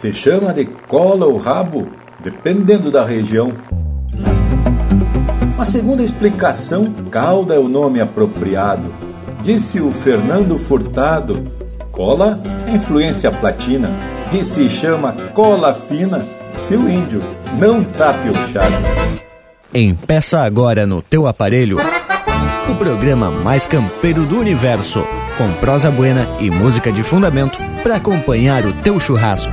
se chama de cola ou rabo, dependendo da região. Uma segunda explicação, cauda é o nome apropriado. Disse o Fernando Furtado, cola é influência platina e se chama cola fina se o índio não tá piochado. Empeça agora no teu aparelho o programa mais campeiro do universo, com prosa buena e música de fundamento para acompanhar o teu churrasco.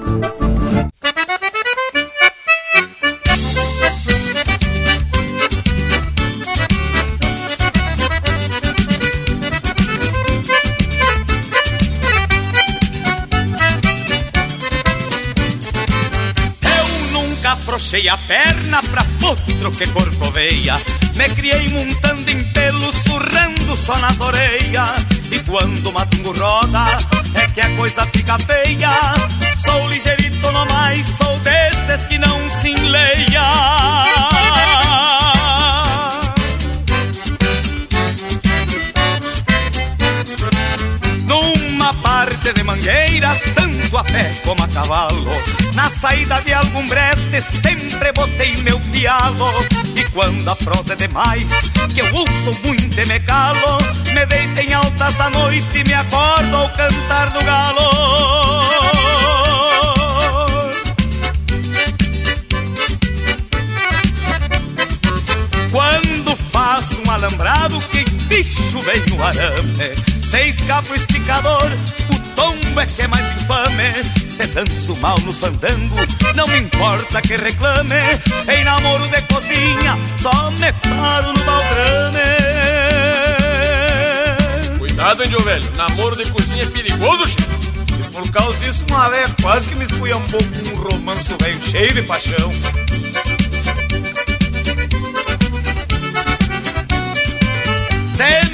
Pra potro que corcoveia Me criei montando em pelo, surrando só nas orelhas E quando o matungo roda, é que a coisa fica feia Sou ligeirito no mais, sou destes que não se enleia tanto a pé como a cavalo. Na saída de algum brete sempre botei meu pialo. E quando a prosa é demais, que eu ouço muito e me calo Me deito em altas da noite e me acordo ao cantar do galo. Quando faço um alambrado que bicho vem no arame. Se escapa o esticador, o tombo é que é mais infame? Se danço mal no fandango, não me importa que reclame. Em namoro de cozinha, só me paro no baldrame. Cuidado, índio velho, namoro de cozinha é perigoso, chefe e por causa disso, uma vez quase que me esculhambou com um romanço velho cheio de paixão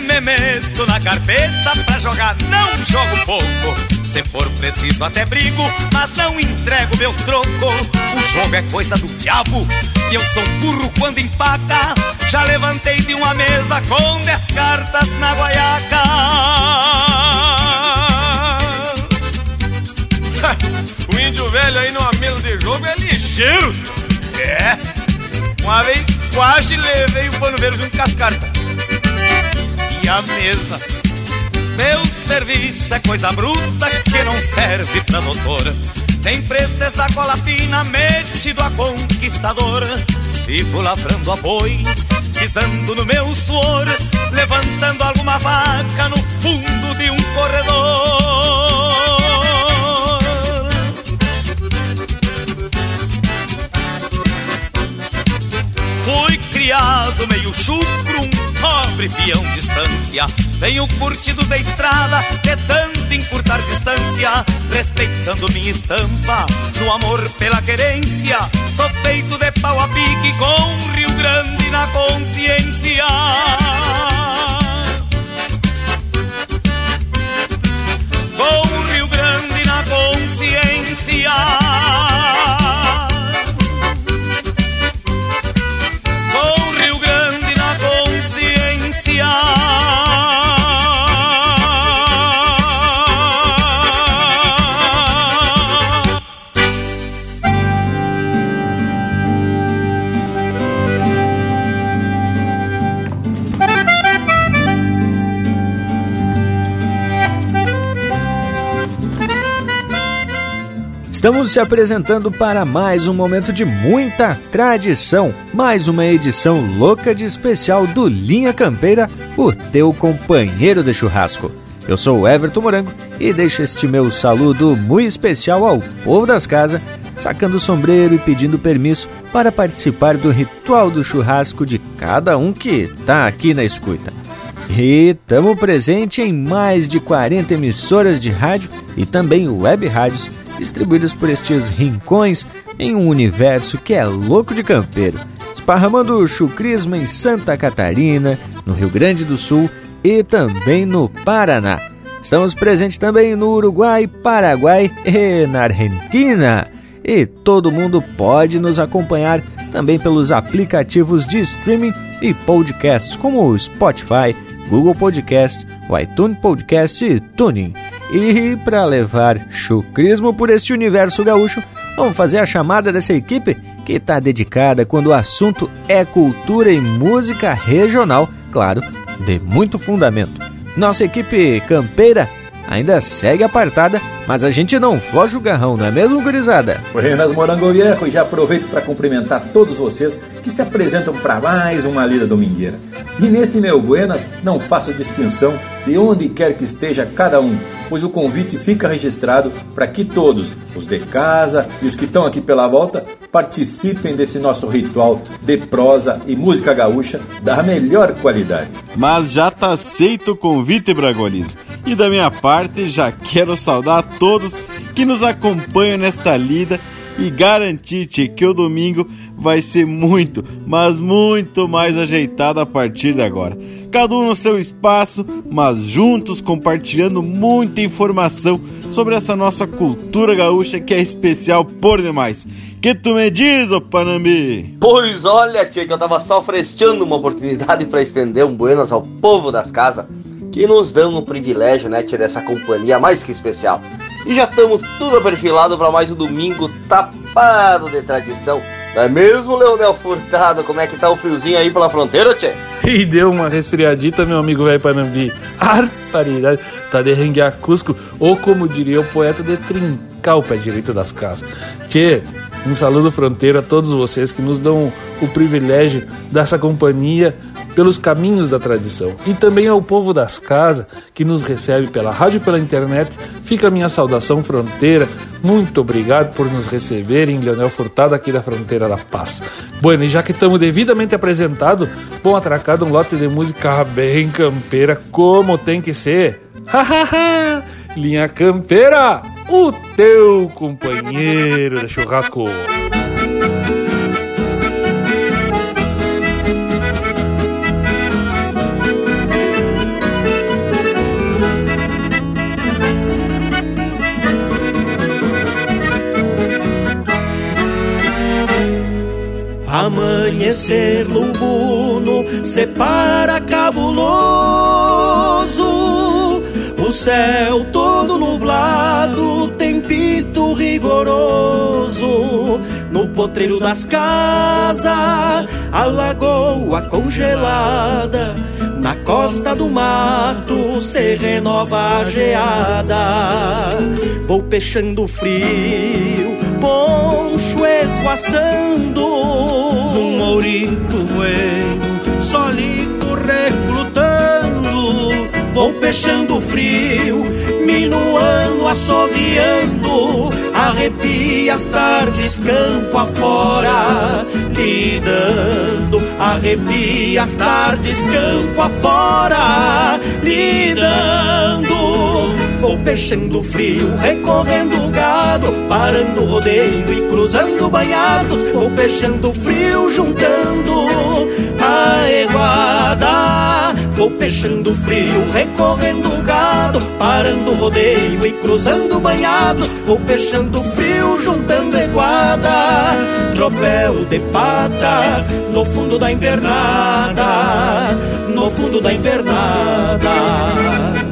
me meto na carpeta pra jogar, não jogo pouco. Se for preciso, até brigo, mas não entrego meu troco. O jogo é coisa do diabo e eu sou burro quando empaca. Já levantei de uma mesa com dez cartas na guaiaca. o índio velho aí numa mesa de jogo é ligeiro, senhor. É, uma vez quase levei o pano verde junto com as cartas a mesa. Meu serviço é coisa bruta que não serve pra doutor. Tem da cola fina, metido a conquistador. Vivo lavrando a boi, pisando no meu suor, levantando alguma vaca no fundo de um corredor. Fui criado meio chucro, um pobre peão distância. Venho curtido da estrada, de tanto encurtar distância, respeitando minha estampa, no amor pela querência. Sou feito de pau a pique com Rio Grande na consciência. Estamos se apresentando para mais um momento de muita tradição, mais uma edição louca de especial do Linha Campeira, o teu companheiro de churrasco. Eu sou o Everton Morango e deixo este meu saludo muito especial ao povo das casas, sacando o sombreiro e pedindo permisso para participar do ritual do churrasco de cada um que está aqui na escuta. E estamos presente em mais de 40 emissoras de rádio e também web rádios distribuídas por estes rincões em um universo que é louco de campeiro, esparramando o chucrismo em Santa Catarina, no Rio Grande do Sul e também no Paraná. Estamos presentes também no Uruguai, Paraguai e na Argentina. e todo mundo pode nos acompanhar também pelos aplicativos de streaming e podcasts como o Spotify, Google Podcast, o iTunes Podcast e Tuning. E para levar chucrismo por este universo gaúcho, vamos fazer a chamada dessa equipe que está dedicada quando o assunto é cultura e música regional, claro, de muito fundamento. Nossa equipe campeira ainda segue apartada, mas a gente não foge o garrão, não é mesmo, gurizada? Buenas, Morango Viejo, e já aproveito para cumprimentar todos vocês que se apresentam para mais uma lida domingueira. E nesse meu Buenas não faço distinção de onde quer que esteja cada um, pois o convite fica registrado para que todos, os de casa e os que estão aqui pela volta, participem desse nosso ritual de prosa e música gaúcha da melhor qualidade. Mas já tá aceito o convite, Bragolismo. E da minha parte, já quero saudar a todos que nos acompanham nesta lida e garantir-te que o domingo vai ser muito, mas muito mais ajeitado a partir de agora. Cada um no seu espaço, mas juntos compartilhando muita informação sobre essa nossa cultura gaúcha que é especial por demais. Que tu me diz, ô Panambi? Pois olha, tia, que eu tava só fresteando uma oportunidade para estender um buenas ao povo das casas que nos dão o privilégio, né, tia, dessa companhia mais que especial. E já estamos tudo perfilado para mais um domingo tapado de tradição. Não é mesmo, Leonel Furtado? Como é que tá o friozinho aí pela fronteira, tchê? E deu uma resfriadita, meu amigo velho Panambi. Arparidade, tá de renguear Cusco, ou como diria o poeta, de trincar o pé direito das casas. Tchê, um saludo fronteira a todos vocês que nos dão o privilégio dessa companhia pelos caminhos da tradição. E também ao povo das casas que nos recebe pela rádio e pela internet. Fica a minha saudação fronteira. Muito obrigado por nos receberem, Leonel Furtado, aqui da Fronteira da Paz. Bueno, e já que estamos devidamente apresentados, bom atracado um lote de música bem campeira, como tem que ser. Linha Campeira, o teu companheiro de churrasco. Amanhecer lubuno separa cabuloso, o céu todo nublado, tempito rigoroso. No potreiro das casas, a lagoa congelada, na costa do mato se renova a geada. Vou peixando frio, poncho esvoaçando mourito bueno, solito recrutando. Vou peixando frio, minuano, assoviando, arrepia as tardes campo afora, lidando, arrepia as tardes campo afora, lidando. Vou peixando frio, recorrendo o gado, parando o rodeio e cruzando banhados. Vou peixando frio, juntando a eguada. Vou peixando frio, recorrendo o gado, parando o rodeio e cruzando banhados. Vou peixando frio, juntando eguada. Tropel de patas no fundo da invernada, no fundo da invernada.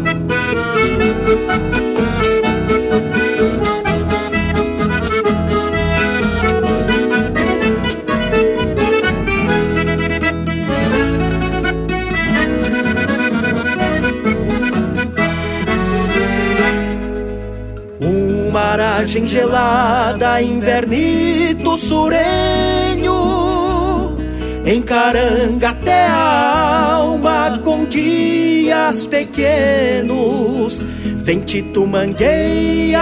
Maragem gelada, invernito surenho, encaranga até a alma com dias pequenos. Ventito mangueia,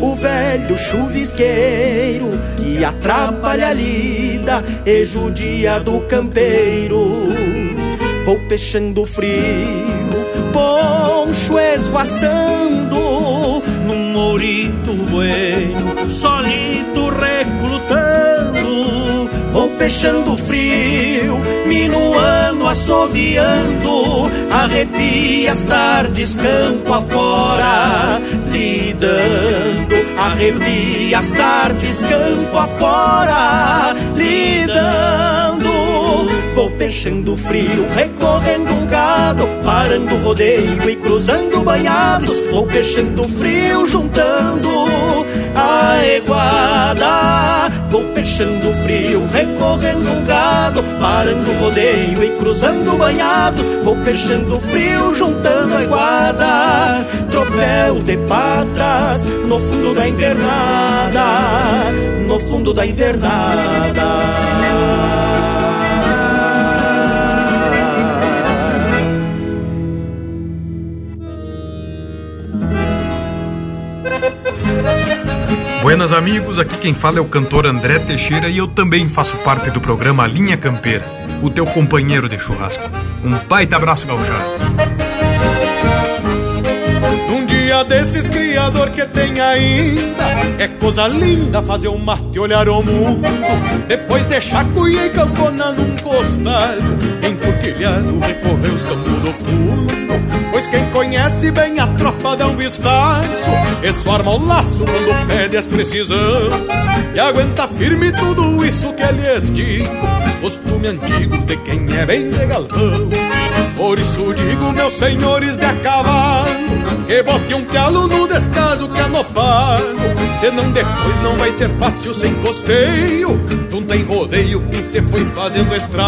o velho chuvisqueiro que atrapalha a lida e judia do campeiro. Vou peixando frio, poncho esvoaçando mourito bueno, solito recrutando. Vou peixando frio, minuano, assoviando, arrepia as tardes campo afora, lidando, arrepia as tardes campo afora, lidando. Vou peixando frio, recorrendo o gado, parando o rodeio e cruzando banhados. Vou peixando frio, juntando a eguada. Vou peixando frio, recorrendo gado, parando o rodeio e cruzando banhados. Vou peixando frio, juntando a eguada. Tropel de patas no fundo da invernada, no fundo da invernada. Buenas amigos, aqui quem fala é o cantor André Teixeira e eu também faço parte do programa Linha Campeira, o teu companheiro de churrasco. Um baita abraço, Gaujado. Desses criador que tem ainda. É coisa linda fazer um mate olhar o mundo. Depois deixar cuia e campona num costado Enfurquilhado recorrer os campos do fundo. Pois quem conhece bem a tropa dá um vistaço Isso arma o laço quando pede as precisões E aguenta firme tudo isso que lhes digo. Costume antigo de quem é bem de Por isso digo, meus senhores de a cavalo Que bote um pialo no descaso que é no Senão depois não vai ser fácil sem costeio. Não tem rodeio quem se foi fazendo estrago.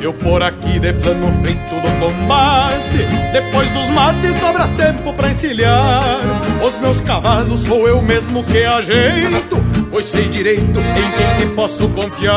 Eu por aqui de plano feito do combate Depois dos mates sobra tempo pra encilhar. Os meus cavalos sou eu mesmo que ajeito Pois sei direito em quem te posso confiar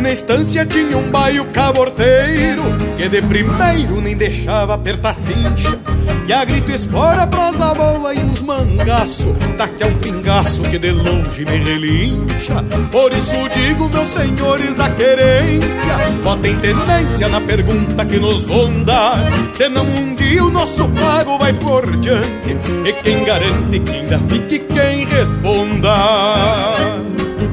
na estância tinha um baio caborteiro Que de primeiro nem deixava apertar cincha. E a grito espora, prosa boa e uns mangaço Daqui a um pingaço que de longe me relincha. Por isso digo, meus senhores da querência Botem tenência na pergunta que nos ronda. Senão um dia o nosso pago vai por diante E quem garante que ainda fique quem responda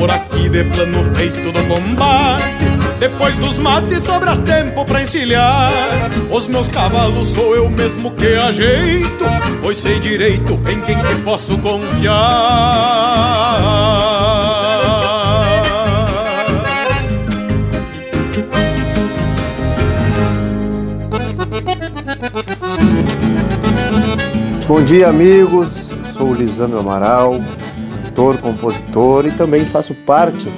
por aqui de plano feito do combate. Depois dos mates sobra tempo pra encilhar. Os meus cavalos sou eu mesmo que ajeito, pois sei direito em quem que posso confiar. Bom dia, amigos. Sou o Lisandro Amaral, cantor, compositor e também faço parte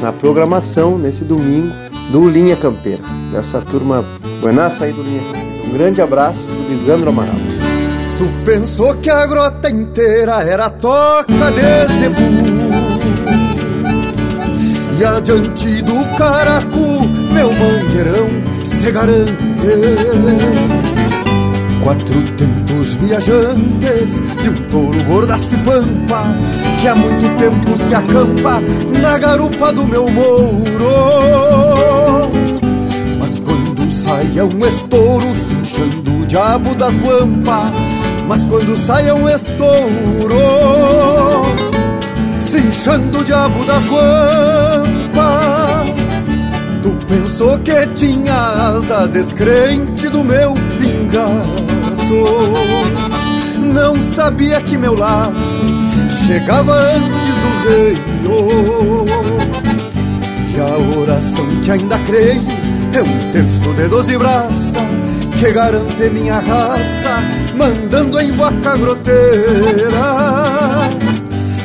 na programação nesse domingo do Linha Campeira, dessa turma buenaça aí do Linha Campeira. Um grande abraço do Lisandro Amaral. Tu pensou que a grota inteira era toca de zebu E adiante do caracu, meu mangueirão se garante Quatro tentos viajantes de um touro gordaço e pampa Que há muito tempo se acampa na garupa do meu mouro. Mas quando sai é um estouro cinchando o diabo das guampas Mas quando sai é um estouro cinchando o diabo das guampas. Tu pensou que tinha asa descrente do meu pingar não sabia que meu laço chegava antes do rei. E a oração que ainda creio é um terço de doze braças que garante minha raça mandando em vaca groteira.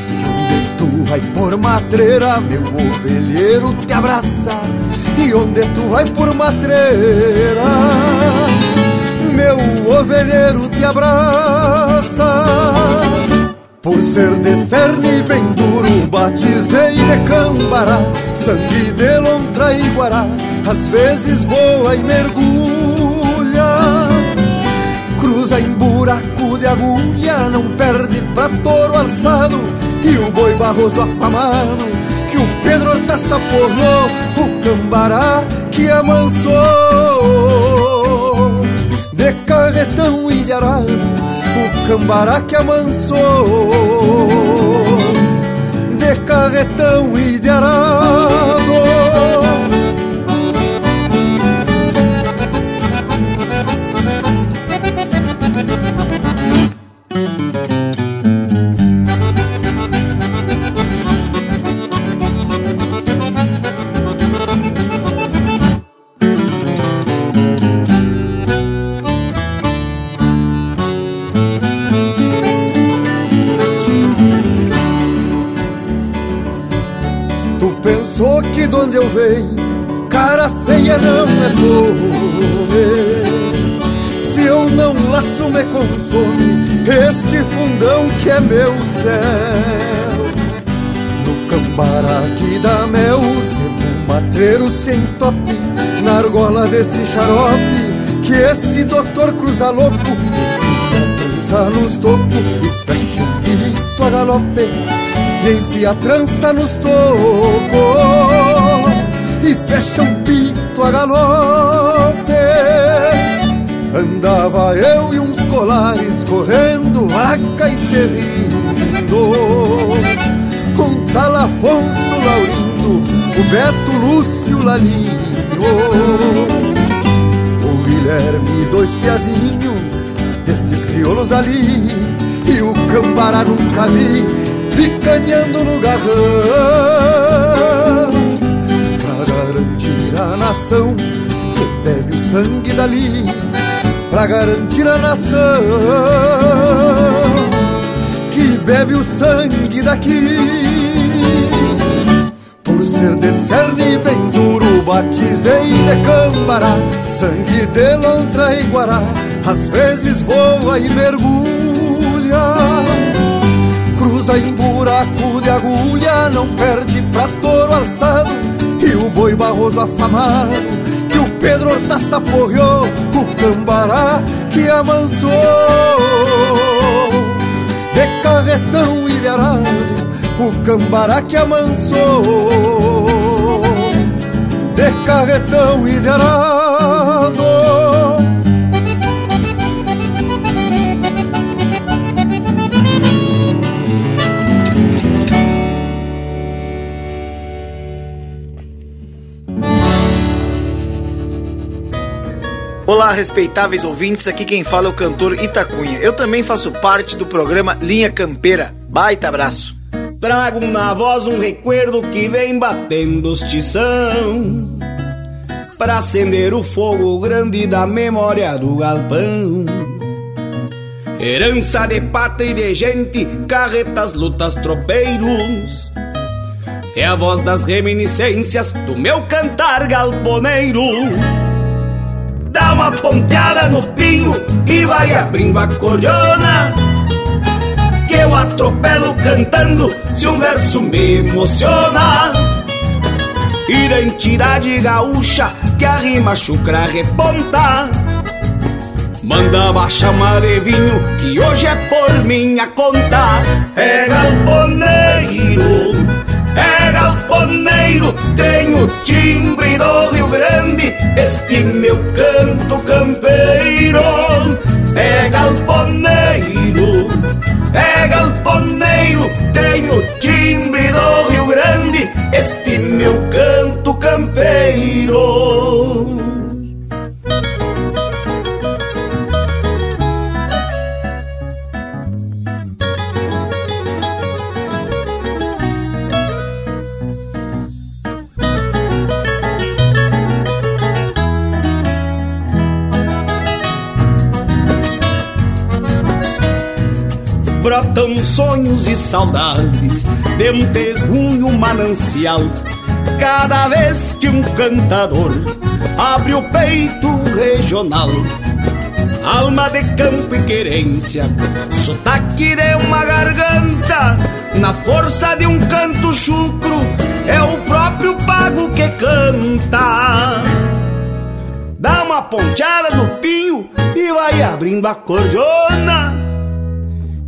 E onde tu vai por matreira, meu ovelheiro te abraça. E onde tu vai por matreira, meu ovelheiro te abraça. Por ser de cerne bem duro, batizei de cambará, sangue de lontra e guará, às vezes voa e mergulha. Cruza em buraco de agulha, não perde pra touro alçado, e o boi barroso afamado, que o Pedro Hortaça porrou, o cambará que amansou. De carretão ilharado, o cambará que amansou. De carretão e de arado matreiro sem tope Na argola desse xarope Que esse doutor cruza louco Trança nos tocos E fecha um pito a galope e enfia a trança nos tocos E fecha um pito a galope. Andava eu e uns colares correndo vaca e serrindo Com tal Afonso Laurindo, o Beto Lúcio Lalinho. O Guilherme dois piazinhos destes crioulos dali. E o Cambará nunca vi picanhando no garrão. Pra garantir a nação que bebe o sangue dali. Pra garantir a nação que bebe o sangue daqui ser de cerne bem duro, batizei de cambará Sangue de lontra e guará, às vezes voa e mergulha cruza em buraco de agulha, não perde pra touro alçado. E o boi barroso afamado, que o Pedro Hortaça porreou, o cambará que amansou. De carretão ilharado, o cambará que amansou. De carretão ilharado. Olá, respeitáveis ouvintes, aqui quem fala é o cantor Itacunha. Eu também faço parte do programa Linha Campeira. Baita abraço. Trago na voz um recuerdo que vem batendo os tição. Pra acender o fogo grande da memória do galpão. Herança de pátria e de gente, carretas, lutas, tropeiros. É a voz das reminiscências do meu cantar galponeiro. Dá uma ponteada no pinho e vai abrindo a cordiona. Que eu atropelo cantando se um verso me emociona. Identidade gaúcha que a rima chucra reponta. Manda baixar uma de vinho que hoje é por minha conta. É galponeiro é galponeiro, tenho timbre do Rio Grande, este meu canto campeiro. É galponeiro, é galponeiro, tenho timbre do Rio Grande, este meu canto campeiro. Brotam sonhos e saudades de um terrunho manancial. Cada vez que um cantador abre o peito regional, alma de campo e querência, sotaque de uma garganta, na força de um canto chucro, é o próprio pago que canta. Dá uma ponteada no pinho e vai abrindo a cordiona.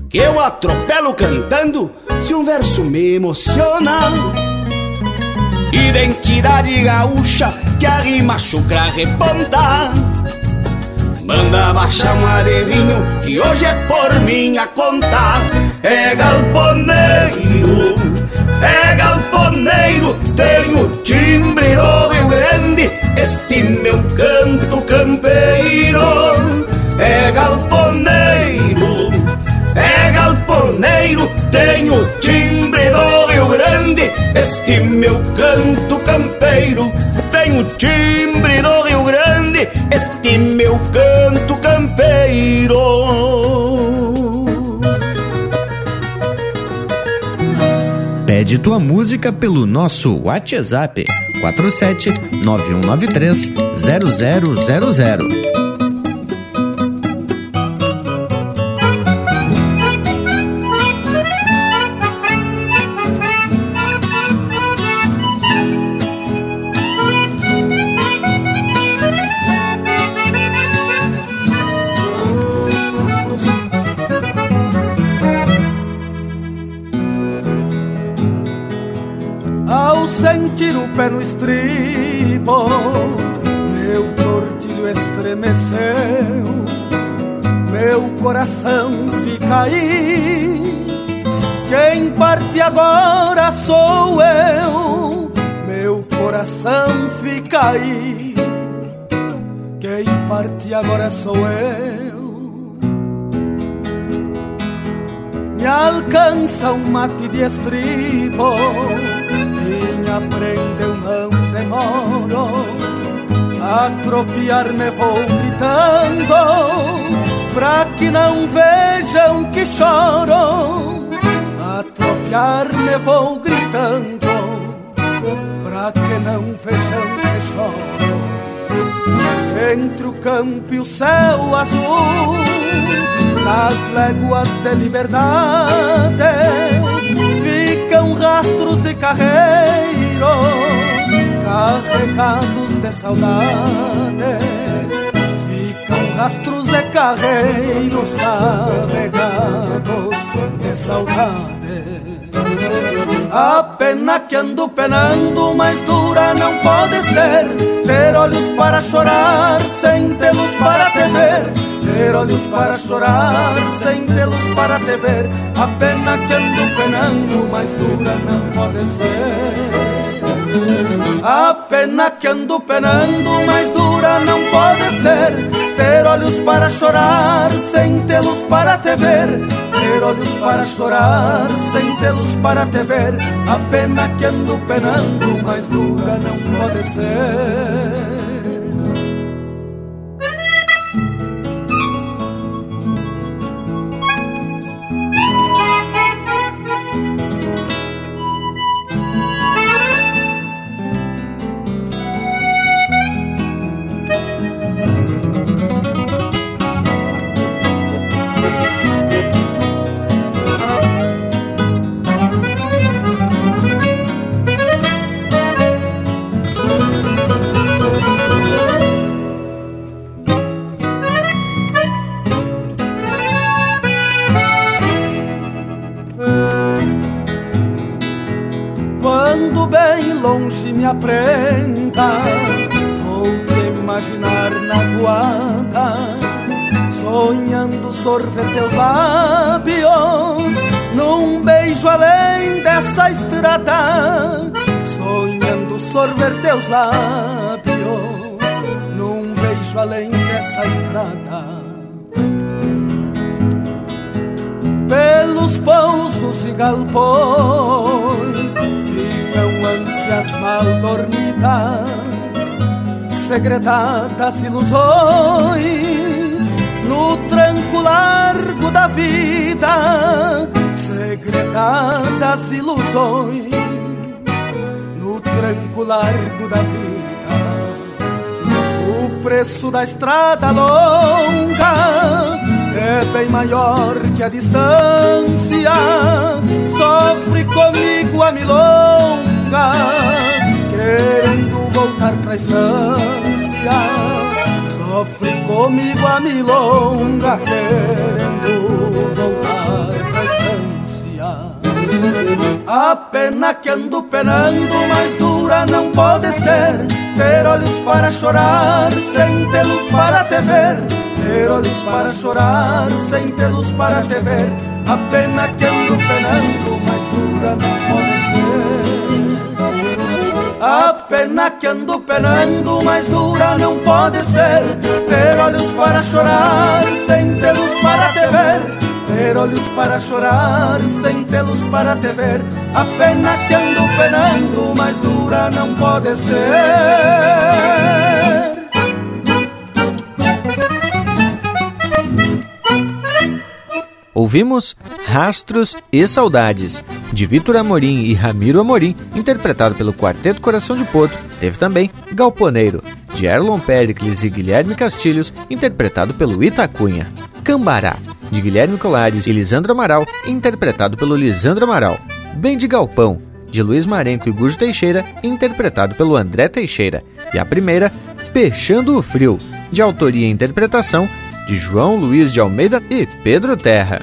Que eu atropelo cantando se um verso me emociona. Identidade gaúcha que a rima chucra reponta. Manda baixar um arevinho que hoje é por minha conta. É galponeiro, é galponeiro, tenho timbre do Rio Grande, este meu canto campeiro. É galponeiro, tenho timbre do Rio Grande, este meu canto campeiro. Tenho timbre do Rio Grande, este meu canto campeiro. Pede tua música pelo nosso WhatsApp 47 9193 0000. Sentir o pé no estribo, meu tortilho estremeceu, meu coração fica aí. Quem parte agora sou eu, meu coração fica aí. Quem parte agora sou eu. Me alcança um mate de estribo minha prenda eu não demoro A tropiar-me vou gritando Pra que não vejam que choro. A tropiar-me vou gritando Pra que não vejam que choro. Entre o campo e o céu azul Nas léguas de liberdade ficam rastros e carregados de saudade. Ficam rastros e carreiros carregados de saudade. A pena que ando penando, mais dura não pode ser. Ter olhos para chorar, sem tê-los para te ver ter olhos para chorar, sem tê-los para te ver. A pena que ando penando, mais dura não pode ser. A pena que ando penando, mais dura não pode ser. Ter olhos para chorar, sem tê-los para te ver. Ter olhos para chorar, sem tê-los para te ver. A pena que ando penando, mais dura não pode ser. Sorver teus lábios, num beijo além dessa estrada, sonhando sorver teus lábios, num beijo além dessa estrada. Pelos pousos e galpões ficam ânsias mal dormidas, segredadas ilusões tranco largo da vida, segredadas ilusões, no tranco largo da vida, o preço da estrada longa é bem maior que a distância. Sofre comigo a milonga, querendo voltar pra estância Sofre comigo a milonga querendo voltar pra estância. A pena que ando penando mais dura não pode ser. Ter olhos para chorar sem tê-los para te ver. Ter olhos para chorar sem tê-los para te ver. A pena que ando penando mais dura não pode a pena que ando penando, mais dura não pode ser. Ter olhos para chorar, sem tê-los para te ver. Ter olhos para chorar, sem tê-los para te ver. A pena que ando penando, mais dura não pode ser. Ouvimos Rastros e Saudades, de Vitor Amorim e Ramiro Amorim, interpretado pelo Quarteto Coração de Porto. Teve também Galponeiro, de Erlon Pericles e Guilherme Castilhos, interpretado pelo Itacunha. Cambará, de Guilherme Colares e Lisandro Amaral, interpretado pelo Lisandro Amaral. Bem de Galpão, de Luiz Marenco e Gujo Teixeira, interpretado pelo André Teixeira. E a primeira, Peixando o Frio, de autoria e interpretação de João Luiz de Almeida e Pedro Terra.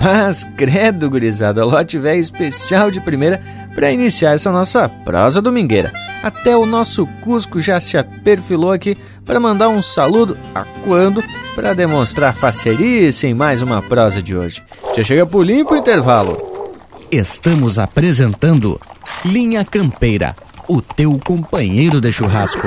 Mas, credo, gurizada, lote velho especial de primeira para iniciar essa nossa prosa domingueira. Até o nosso Cusco já se aperfilou aqui para mandar um saludo a quando para demonstrar facerice em mais uma prosa de hoje. Já chega por limpo intervalo. Estamos apresentando Linha Campeira, o teu companheiro de churrasco.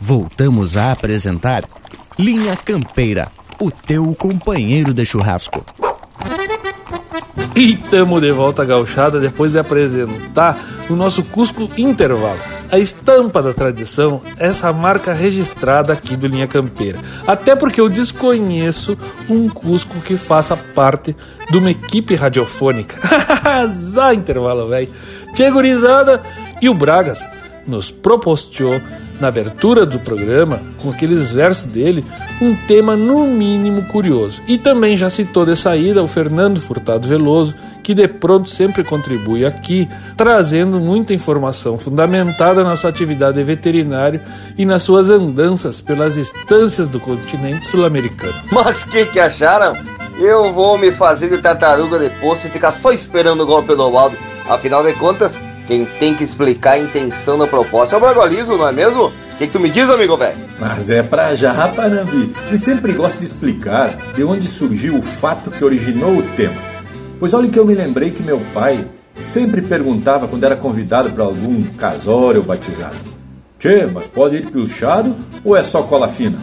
Voltamos a apresentar Linha Campeira, o teu companheiro de churrasco. E tamo de volta gauchada depois de apresentar o nosso Cusco Intervalo. A estampa da tradição, essa marca registrada aqui do Linha Campeira. Até porque eu desconheço um Cusco que faça parte de uma equipe radiofônica. Zá intervalo, velho. Tia gurizada e o Bragas nos proporcionou na abertura do programa, com aqueles versos dele, um tema no mínimo curioso. E também já citou de saída o Fernando Furtado Veloso, que de pronto sempre contribui aqui, trazendo muita informação fundamentada na sua atividade veterinária e nas suas andanças pelas estâncias do continente sul-americano. Mas que que acharam? Eu vou me fazer de tartaruga de poço e ficar só esperando o golpe do balde. Afinal de contas, quem tem que explicar a intenção da proposta é o bragualismo, não é mesmo? O que, que, tu me diz, amigo velho? Mas é pra já, Panambi. E sempre gosto de explicar de onde surgiu o fato que originou o tema. Pois olha que eu me lembrei que meu pai sempre perguntava quando era convidado para algum casório ou batizado: Tchê, mas pode ir pilchado ou é só cola fina?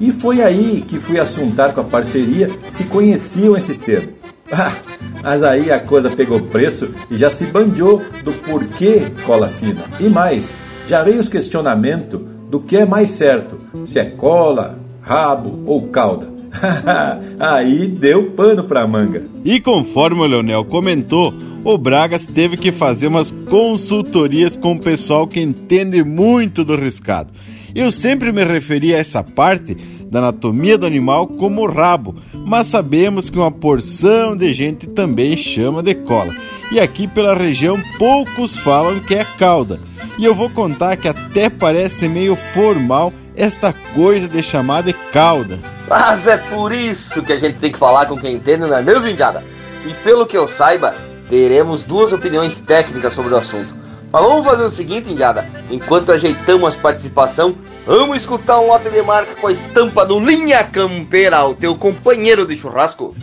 E foi aí que fui assuntar com a parceria se conheciam esse termo. Mas aí a coisa pegou preço e já se bandiou do porquê cola fina. E mais, já veio os questionamentos do que é mais certo, se é cola, rabo ou cauda. aí deu pano pra manga. E conforme o Leonel comentou, o Bragas teve que fazer umas consultorias com o pessoal que entende muito do riscado. Eu sempre me referi a essa parte da anatomia do animal como rabo, mas sabemos que uma porção de gente também chama de cola. E aqui pela região poucos falam que é cauda. E eu vou contar que até parece meio formal esta coisa de chamar de cauda. Mas é por isso que a gente tem que falar com quem entende, não é mesmo, Indiada? E pelo que eu saiba, teremos duas opiniões técnicas sobre o assunto. Mas vamos fazer o seguinte, Indiada. Enquanto ajeitamos a participação, Vamos escutar um lote de marca com a estampa do Linha Campeira, o teu companheiro de churrasco.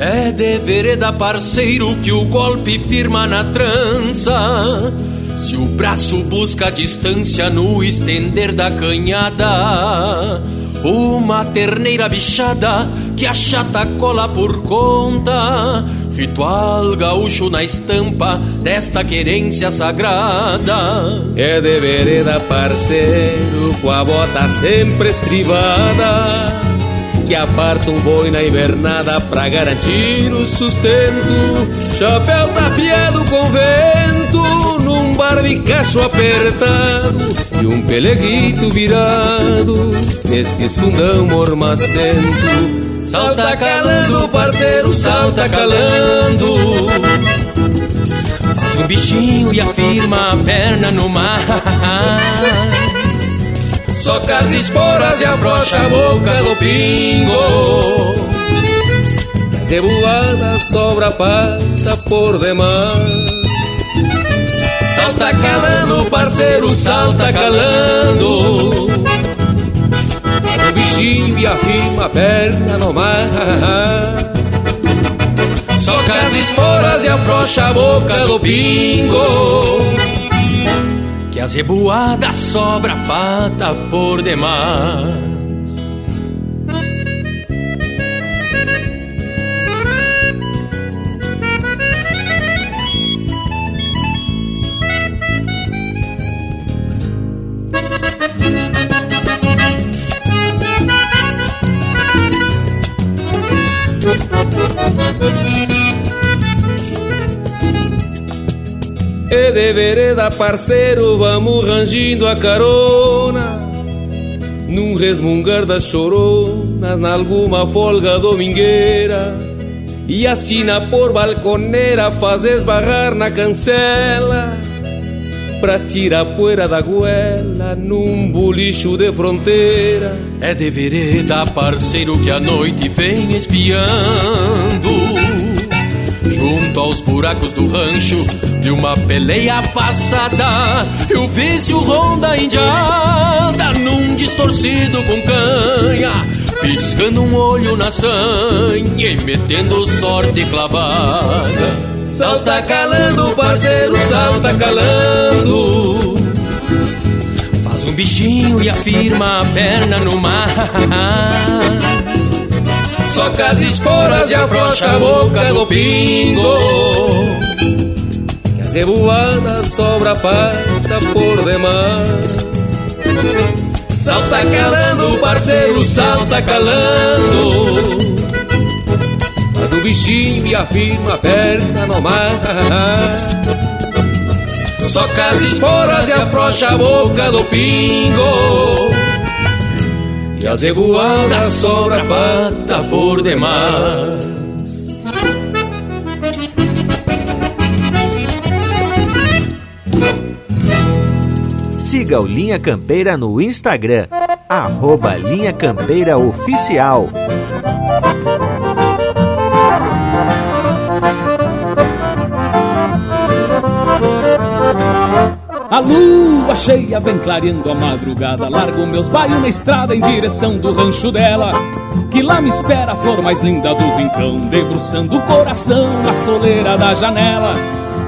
É de vereda parceiro que o golpe firma na trança. Se o braço busca distância no estender da canhada, uma terneira bichada que achata cola por conta. Ritual gaúcho na estampa desta querência sagrada. É de vereda parceiro com a bota sempre estrivada que aparta um boi na invernada pra garantir o sustento. Chapéu tapeado com vento, num barbicacho apertado e um peleguito virado nesses fundão mormacento. Salta calando, parceiro, salta calando. Faz um bichinho e afirma a perna no mar. Soca as esporas e afrouxa a boca do pingo Zebuada sobra a pata por demais Salta calando, parceiro, salta calando. O bichinho e afirma a perna no mar. Soca as esporas e afrouxa a boca do pingo. Que a zeboada sobra pata por demais. E de vereda, parceiro, vamos rangindo a carona. Num resmungar das choronas, nalguma folga domingueira. E assina por balconeira, faz esbarrar na cancela. Pra tirar poeira da goela num bolicho de fronteira. É de vereda, parceiro, que a noite vem espiando aos buracos do rancho de uma peleia passada. Vi-se o ronda indiada num distorcido com canha, piscando um olho na sanha e metendo sorte clavada. Salta calando, parceiro, salta calando. Faz um bichinho e afirma a perna no mar. Soca as esporas e afrouxa a boca do pingo. Que a zebuada sobra pata por demais. Salta calando, parceiro, salta calando. Faz o bichinho e afirma a perna no mar Soca as esporas e afrouxa a boca do pingo e a sobra pata por demais. Siga o Linha Campeira no Instagram, arroba Linha Campeira Oficial. A lua cheia vem clareando a madrugada. Largo meus baios na estrada em direção do rancho dela. Que lá me espera a flor mais linda do rincão, debruçando o coração na soleira da janela.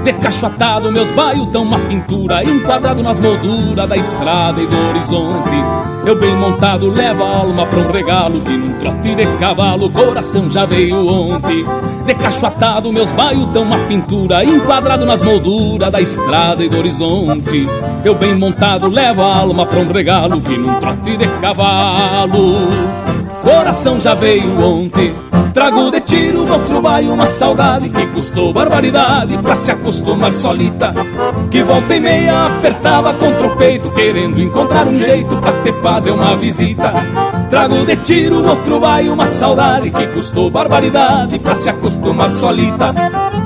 Decachoatado, meus baios tão uma pintura, enquadrado nas molduras da estrada e do horizonte. Eu bem montado levo a alma pra um regalo, que num trote de cavalo, coração já veio ontem. Decachoatado, meus baios tão uma pintura, enquadrado nas molduras da estrada e do horizonte. Eu bem montado levo a alma pra um regalo, que num trote de cavalo, coração já veio ontem. Trago de tiro outro baio uma saudade que custou barbaridade pra se acostumar solita. Que volta e meia apertava contra o peito, querendo encontrar um jeito pra te fazer uma visita. Trago de tiro outro baio uma saudade que custou barbaridade pra se acostumar solita.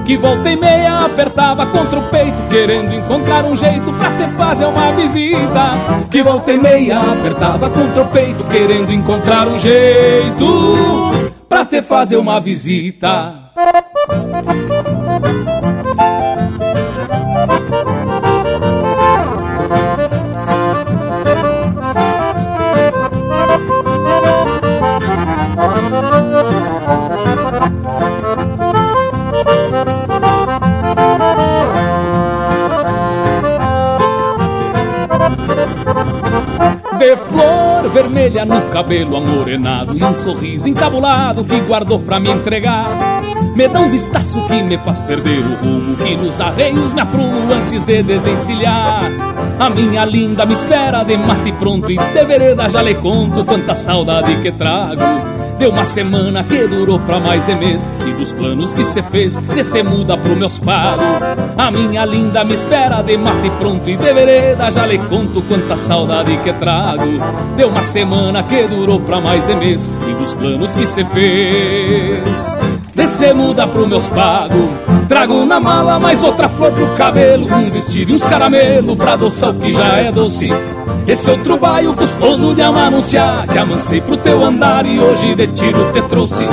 Que volta e meia apertava contra o peito, querendo encontrar um jeito pra te fazer uma visita. Que volta e meia apertava contra o peito, querendo encontrar um jeito pra te fazer uma visita. De flor vermelha no cabelo amorenado E um sorriso encabulado que guardou pra me entregar. Me dá um vistaço que me faz perder o rumo Que nos arreios me aprumo antes de desencilhar. A minha linda me espera de mate pronto E de vereda já lhe conto quanta saudade que trago Deu uma semana que durou pra mais de mês E dos planos que cê fez, descer muda pro meus paros A minha linda me espera de mate pronto E de vereda já lhe conto quanta saudade que trago. Deu uma semana que durou pra mais de mês E dos planos que cê fez Descer muda pro meus pagos Trago na mala mais outra flor pro cabelo Um vestido e uns caramelo pra adoçar o que já é doce. Esse outro baio custoso de amanunciar Que amancei pro teu andar e hoje de tiro te trouxe.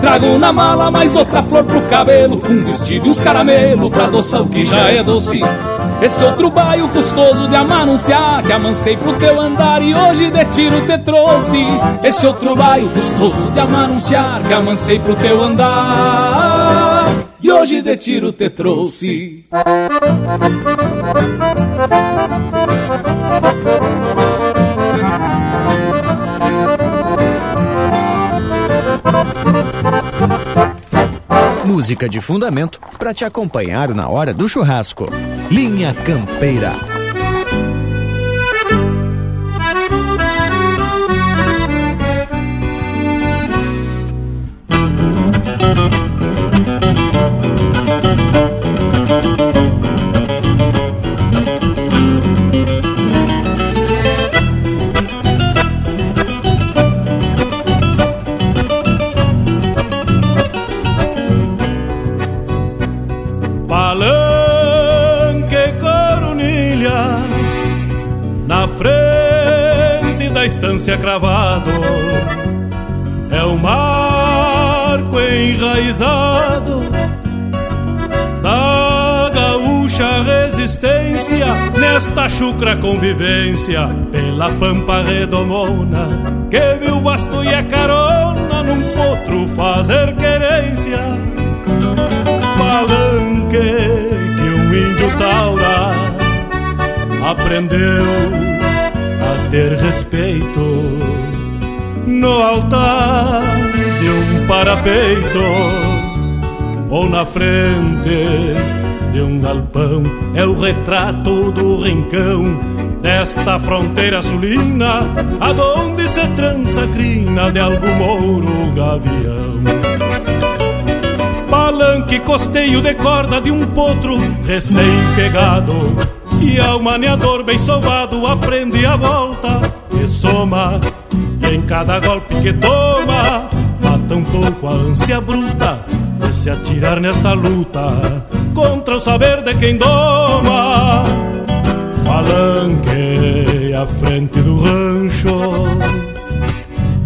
Trago na mala mais outra flor pro cabelo Um vestido e uns caramelo pra adoçar o que já é doce. Esse outro baio custoso de amanunciar Que amancei pro teu andar e hoje de tiro te trouxe. Esse outro baio custoso de amanunciar Que amancei pro teu andar E hoje de tiro te trouxe Música de fundamento para te acompanhar na hora do churrasco. Linha Campeira. Da gaúcha resistência nesta chucra convivência pela pampa redomona que viu basto e a carona num potro fazer querência. Palanque que um índio taura aprendeu a ter respeito no altar de um parapeito ou na frente de um galpão. É o retrato do rincão desta fronteira sulina aonde se trança a crina de algum mouro gavião. Palanque costeio de corda de um potro recém-pegado E ao maneador bem sovado aprende a volta e soma. E em cada golpe que toma mata um pouco a ânsia bruta De se atirar nesta luta contra o saber de quem doma. Palanque à frente do rancho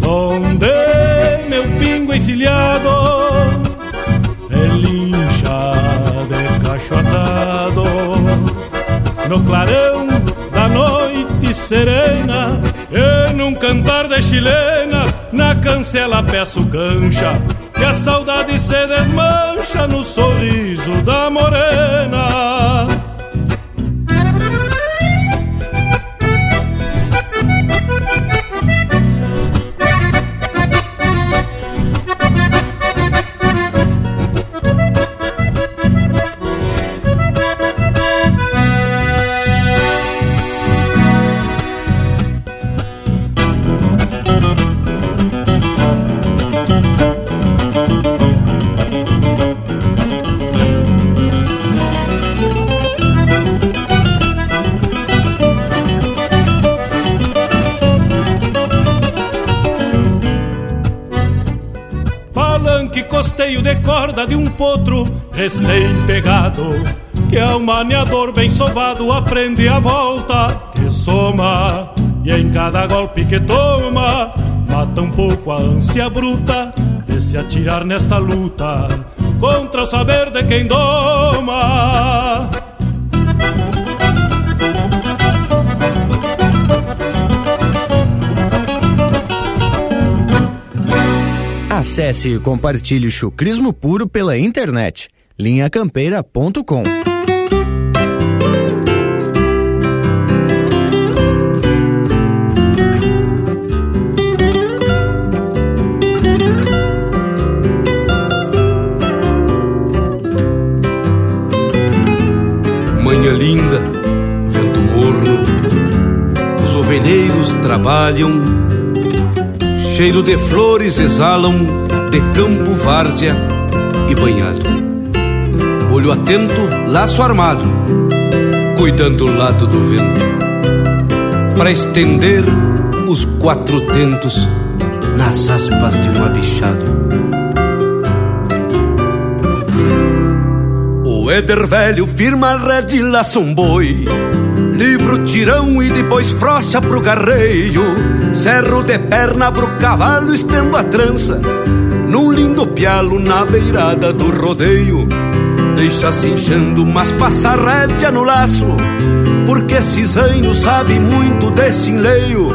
Onde meu pingo encilhado relincha de cacho atado. No clarão da noite serena e num cantar de chilenas na cancela peço cancha e a saudade se desmancha no sorriso da morena costeio de corda de um potro recém-pegado, que é um maneador bem sovado aprende a volta que soma, e em cada golpe que toma, mata um pouco a ânsia bruta de se atirar nesta luta contra o saber de quem doma. Acesse e compartilhe chucrismo puro pela internet. linhacampeira.com Manhã linda, vento morno, os ovelheiros trabalham Cheiro de flores exalam de campo, várzea e banhado. Olho atento, laço armado, cuidando o lado do vento, para estender os quatro tentos nas aspas de um abichado. O Éder velho firma a rede e laça um boi Livro tirão e depois frocha pro garreio. Cerro de perna pro cavalo, estendo a trança Num lindo pialo na beirada do rodeio. Deixa se enchendo, mas passa rédea no laço Porque cisanho sabe muito desse enleio.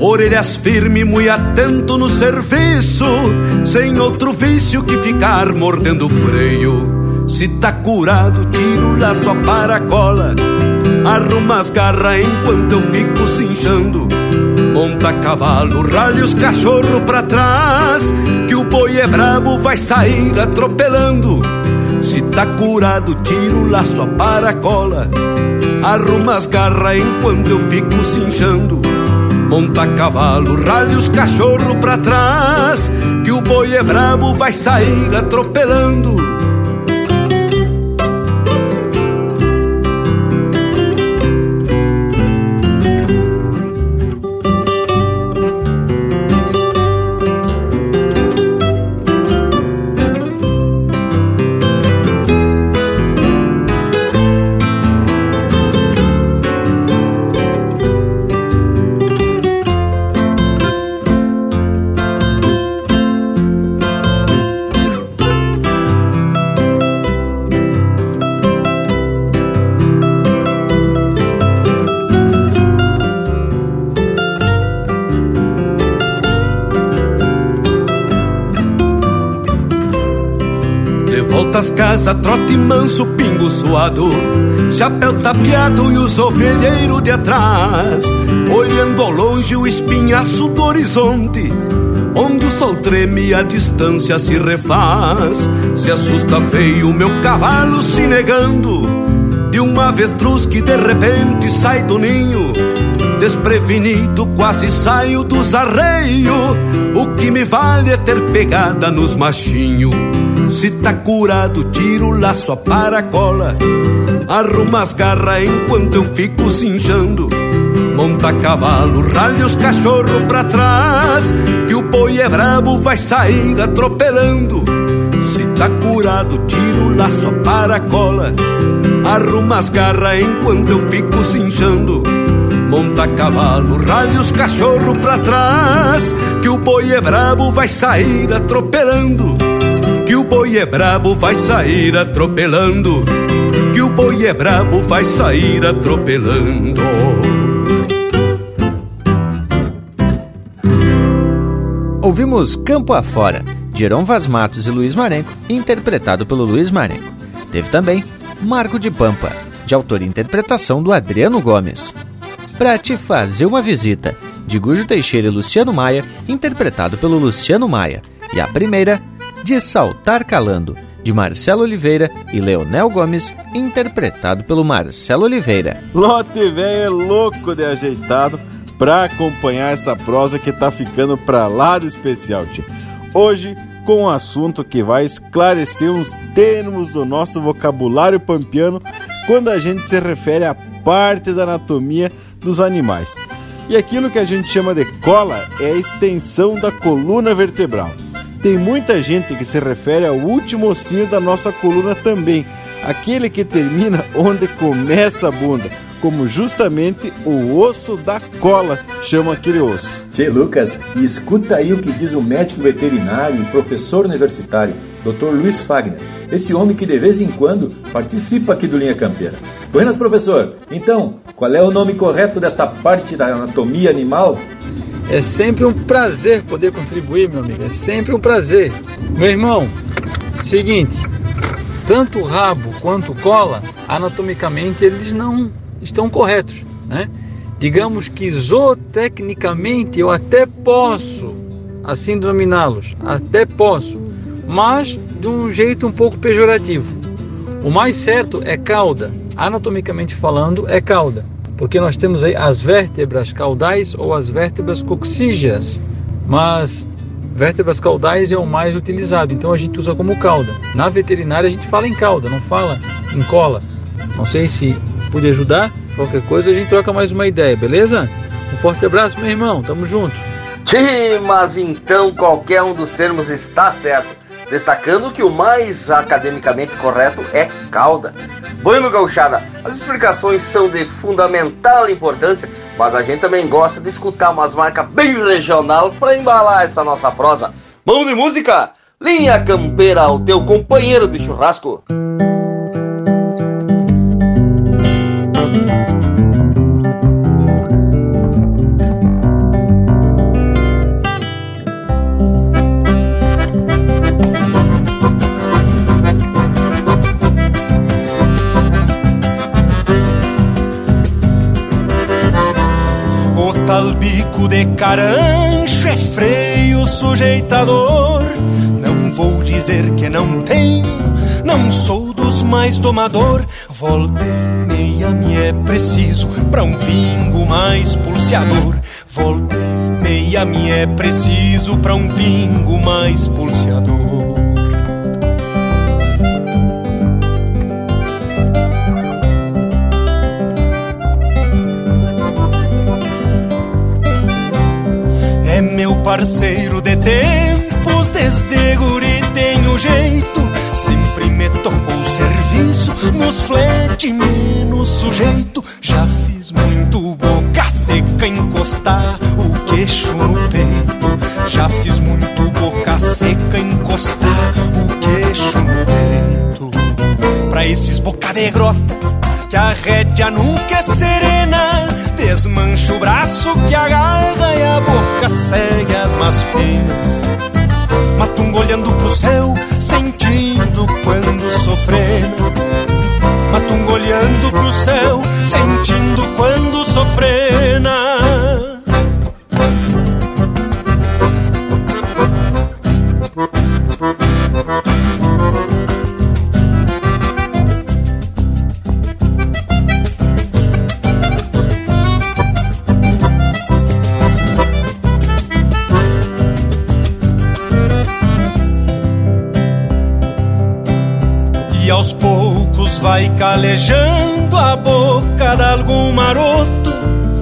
Orelhas firme, muito atento no serviço Sem outro vício que ficar mordendo o freio. Se tá curado, tira o laço a paracola Arruma as garras enquanto eu fico cinchando. Monta cavalo, ralha os cachorro pra trás Que o boi é brabo, vai sair atropelando. Se tá curado, tira o laço a paracola. Arruma as garras enquanto eu fico cinchando. Monta cavalo, ralha os cachorro pra trás Que o boi é brabo, vai sair atropelando casas, trote manso, pingo suado, chapéu tapeado e os ovelheiros de atrás, olhando ao longe o espinhaço do horizonte, onde o sol treme e a distância se refaz. Se assusta feio meu cavalo se negando, de uma avestruz que de repente sai do ninho. Desprevenido, quase saio dos arreios. O que me vale é ter pegada nos machinhos. Se tá curado, tiro o laço a paracola. Arruma as garras enquanto eu fico cinchando. Monta cavalo, ralha os cachorro pra trás. Que o boi é brabo, vai sair atropelando. Se tá curado, tiro o laço a paracola. Arruma as garras enquanto eu fico cinchando. Monta cavalo, ralha os cachorro pra trás. Que o boi é brabo, vai sair atropelando que o boi é brabo vai sair atropelando, que o boi é brabo vai sair atropelando. Ouvimos Campo Afora, de Heron Vaz Matos e Luiz Marenco, interpretado pelo Luiz Marenco. Teve também Marco de Pampa, de autoria e interpretação do Adriano Gomes. Pra te fazer uma visita, de Gujo Teixeira e Luciano Maia, interpretado pelo Luciano Maia. E a primeira, de Saltar Calando, de Marcelo Oliveira e Leonel Gomes, interpretado pelo Marcelo Oliveira. Lote velho é louco de ajeitado para acompanhar essa prosa que tá ficando pra lá de especial, tia. Hoje, com um assunto que vai esclarecer uns termos do nosso vocabulário pampiano quando a gente se refere à parte da anatomia dos animais. E aquilo que a gente chama de cola é a extensão da coluna vertebral. tem muita gente que se refere ao último ossinho da nossa coluna também, aquele que termina onde começa a bunda, como justamente o osso da cola chama aquele osso. Tchê Lucas, e escuta aí o que diz o médico veterinário e professor universitário, Dr. Luiz Fagner, esse homem que de vez em quando participa aqui do Linha Campeira. Buenas, professor. Então, qual é o nome correto dessa parte da anatomia animal? É sempre um prazer poder contribuir, meu amigo. É sempre um prazer. Meu irmão, seguinte, tanto o rabo quanto cola, anatomicamente eles não estão corretos, né? Digamos que zootecnicamente eu até posso assim denominá-los, até posso, mas de um jeito um pouco pejorativo. O mais certo é cauda, anatomicamente falando, é cauda porque nós temos aí as vértebras caudais ou as vértebras coxígeas, mas vértebras caudais é o mais utilizado, então a gente usa como cauda. Na veterinária a gente fala em cauda, não fala em cola. Não sei se pude ajudar, qualquer coisa a gente troca mais uma ideia, beleza? Um forte abraço, meu irmão, tamo junto. Sim, mas então qualquer um dos termos está certo destacando que o mais academicamente correto é cauda. Bueno, gauchada, as explicações são de fundamental importância, mas a gente também gosta de escutar umas marcas bem regional para embalar essa nossa prosa. Mão de música, linha campeira, o teu companheiro de churrasco. De carancho é freio sujeitador. Não vou dizer que não tenho, não sou dos mais domador. Volta e meia me é preciso pra um pingo mais pulseador. Volta e meia me é preciso pra um pingo mais pulseador. Parceiro de tempos, desde guri tenho jeito. Sempre me tocou serviço, nos flete menos sujeito. Já fiz muito boca seca encostar o queixo no peito. Já fiz muito boca seca encostar o queixo no peito. Pra esses boca de grota, que a rédea nunca é serena Desmancha o braço que agarra e a boca segue as más penas. Matungo olhando pro céu, sentindo quando sofrendo. Matungo olhando pro céu, sentindo quando sofrena. Calejando a boca de algum maroto.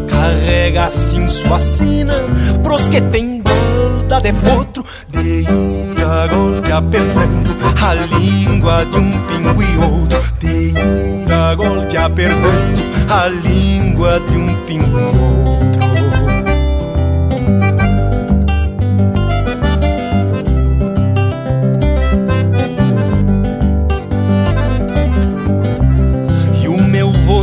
Carrega assim sua sina pros que tem golda de potro. De ir a golpe apertando a língua de um pingo e outro. De ir a golpe apertando a língua de um pingo e outro.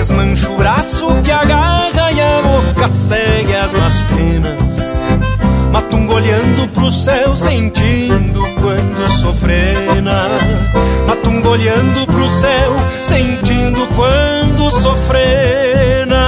Desmancha o braço que agarra e a boca segue as más penas. Matungo olhando pro céu, sentindo quando sofrena. Matungo olhando pro céu, sentindo quando sofrena.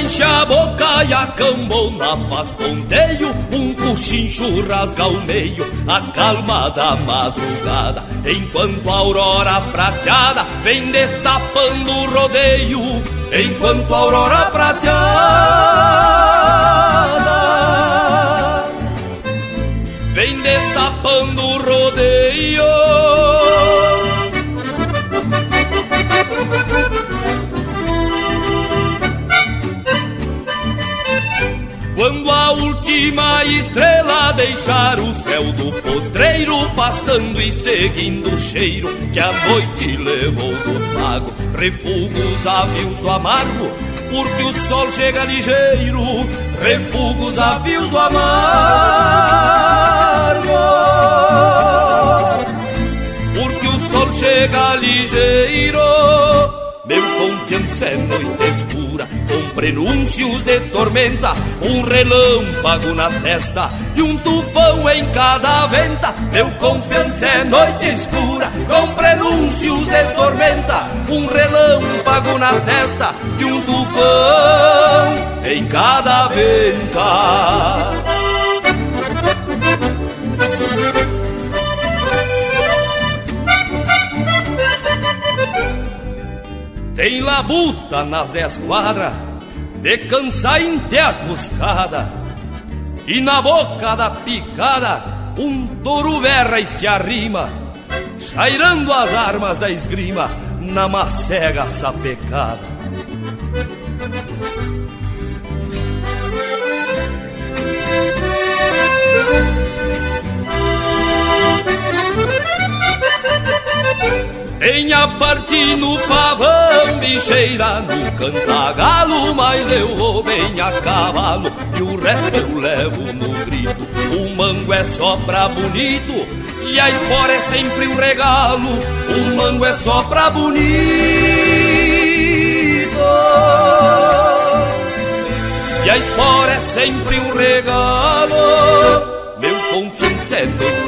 Enche a boca e a cambona faz ponteio, um coxincho rasga o meio, a calma da madrugada, enquanto a aurora prateada vem destapando o rodeio, enquanto a aurora prateada vem destapando o rodeio. Quando a última estrela deixar o céu do potreiro, pastando e seguindo o cheiro que a noite levou do pago, refuga os avios do amargo, porque o sol chega ligeiro, refuga os avios do amargo, porque o sol chega ligeiro, meu confiança é noite escura com prenúncios de tormenta, um relâmpago na testa e um tufão em cada venta. Meu confiança é noite escura, com prenúncios de tormenta, um relâmpago na testa e um tufão em cada venta. Tem labuta nas dez quadras, de cansar inte a cuscada. E na boca da picada, um touro berra e se arrima, chairando as armas da esgrima na macega sapecada. Tem a parte no pavão, bicheira no cantagalo, mas eu vou bem a cavalo e o resto eu levo no grito. O mango é só pra bonito e a espora é sempre um regalo. O mango é só pra bonito e a espora é sempre um regalo. Meu confiança é escura,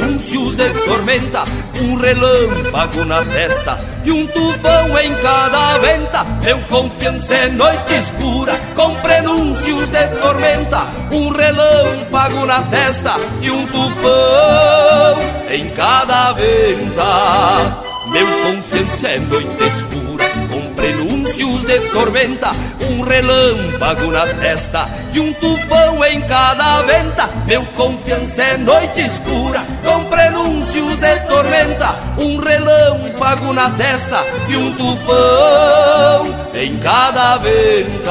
com prenúncios de tormenta, um relâmpago na testa e um tufão em cada venta. Meu confiança é noite escura, com prenúncios de tormenta, um relâmpago na testa e um tufão em cada venta. Meu confiança é noite escura, de tormenta, um relâmpago na testa e um tufão em cada venta. Meu confiança é noite escura, com prenúncios de tormenta, um relâmpago na testa e um tufão em cada venta.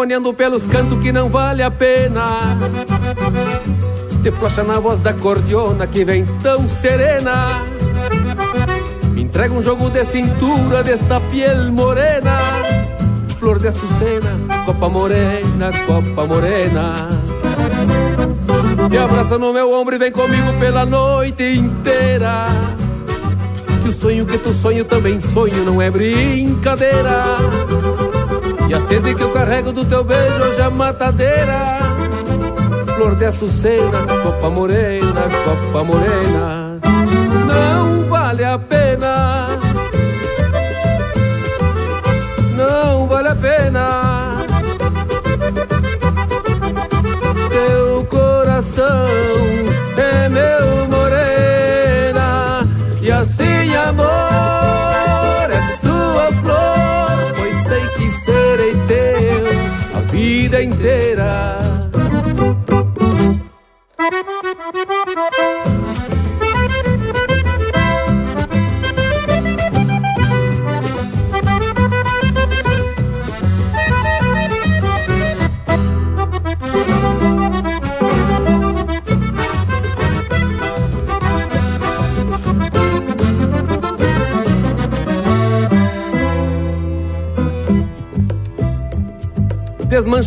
Fica temonhando pelos cantos que não vale a pena. Te flocha na voz da cordiona que vem tão serena. Me entrega um jogo de cintura desta piel morena. Flor de açucena, copa morena, copa morena. Me abraça no meu ombro e vem comigo pela noite inteira. Que o sonho que tu sonho também sonho, não é brincadeira. E a sede que eu carrego do teu beijo hoje é matadeira. Flor de açucena, copa morena, copa morena. Não vale a pena. Não vale a pena. Teu coração tua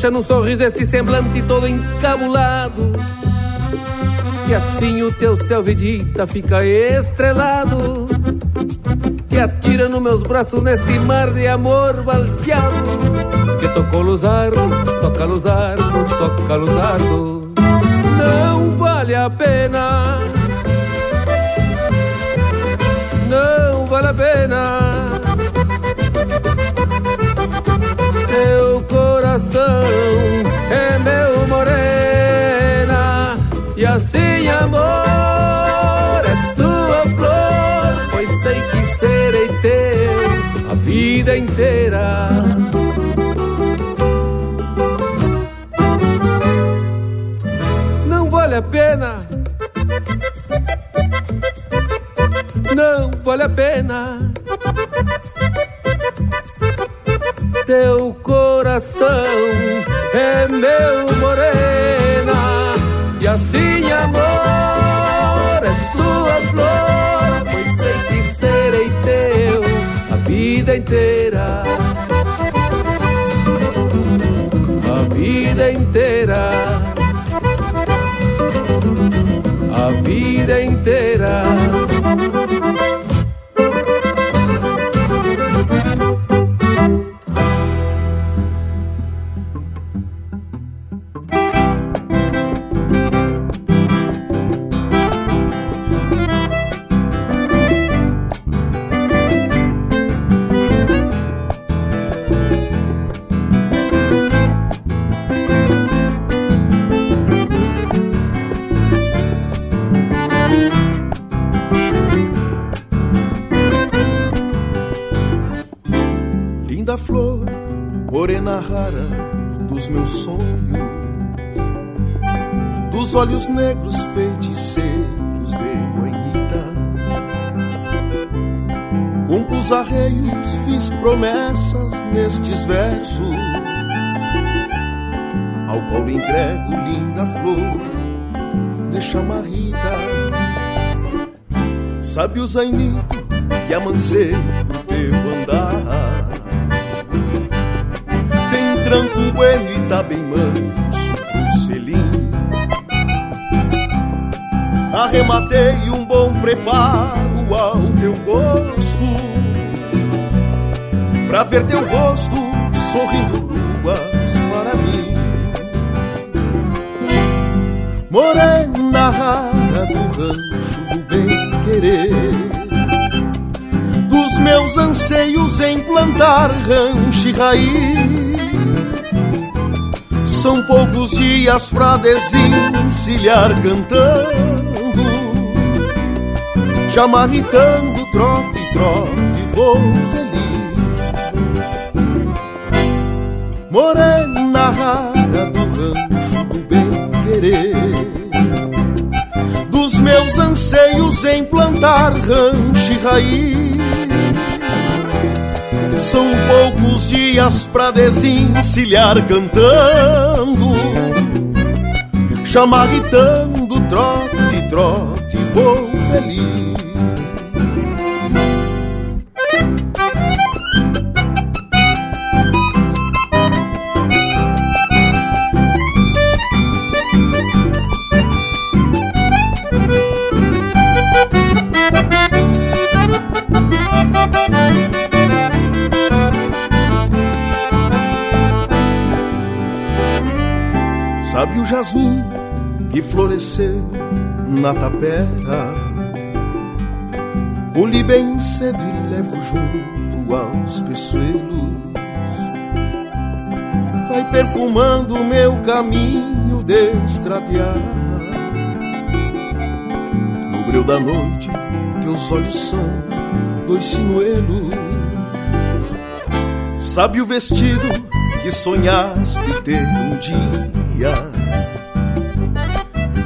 manchas num sorriso, este semblante todo encabulado. E assim o teu céu vedita fica estrelado. Que atira nos meus braços neste mar de amor balseado. Que tocou luzardo, toca luzardo, toca luzardo. Não vale a pena. Não vale a pena coração é meu morena e assim amor és tua flor pois sei que serei teu a vida inteira. Não vale a pena. Não vale a pena. Teu coração é meu morena e assim amor és tua flor pois sei que serei teu a vida inteira. A vida inteira chamarrita. Sabe o zainito que amancei pro teu andar. Tem tranco bueno e tá bem manso pro selim arrematei um bom preparo ao teu gosto Pra ver teu rosto sorrindo luas Morena rara do rancho do bem-querer Dos meus anseios em plantar rancho e raiz. São poucos dias pra desencilhar cantando já marritando trote, trote, vou feliz. Morena rara do rancho do bem-querer meus anseios em plantar rancho e raiz. São poucos dias pra desencilhar cantando Chamarritando trote, trote, vou feliz jasmim que floresceu na tapera. Colhi bem cedo e levo junto aos peçoelos. Vai perfumando meu caminho de. No breu da noite, teus olhos são dois sinuelos. Sabe o vestido que sonhaste ter um dia?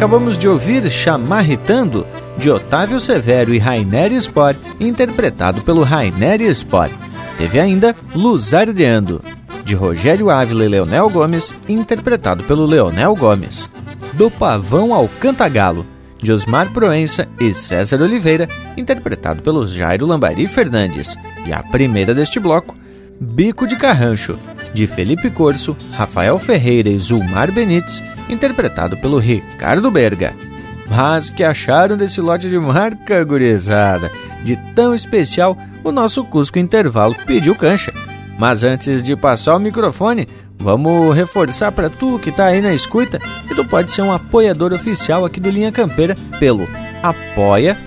Acabamos de ouvir Chamarritando, de Otávio Severo e Rainer Sport, interpretado pelo Rainer Sport. Teve ainda Luzardeando, de Rogério Ávila e Leonel Gomes, interpretado pelo Leonel Gomes. Do Pavão ao Cantagalo, de Osmar Proença e César Oliveira, interpretado pelos Jairo Lambari Fernandes. E a primeira deste bloco, Bico de Carrancho, de Felipe Corso, Rafael Ferreira e Zulmar Benites, interpretado pelo Ricardo Berga. Mas que acharam desse lote de marca gurizada? De tão especial, o nosso Cusco Intervalo pediu cancha. Mas antes de passar o microfone, Vamos reforçar para tu que tá aí na escuta que tu pode ser um apoiador oficial aqui do Linha Campeira pelo apoia.se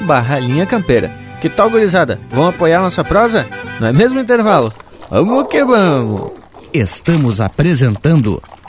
barra Linha Campeira. Que tal, gurizada? Vão apoiar nossa prosa? Não é mesmo intervalo? Vamos que vamos! Estamos apresentando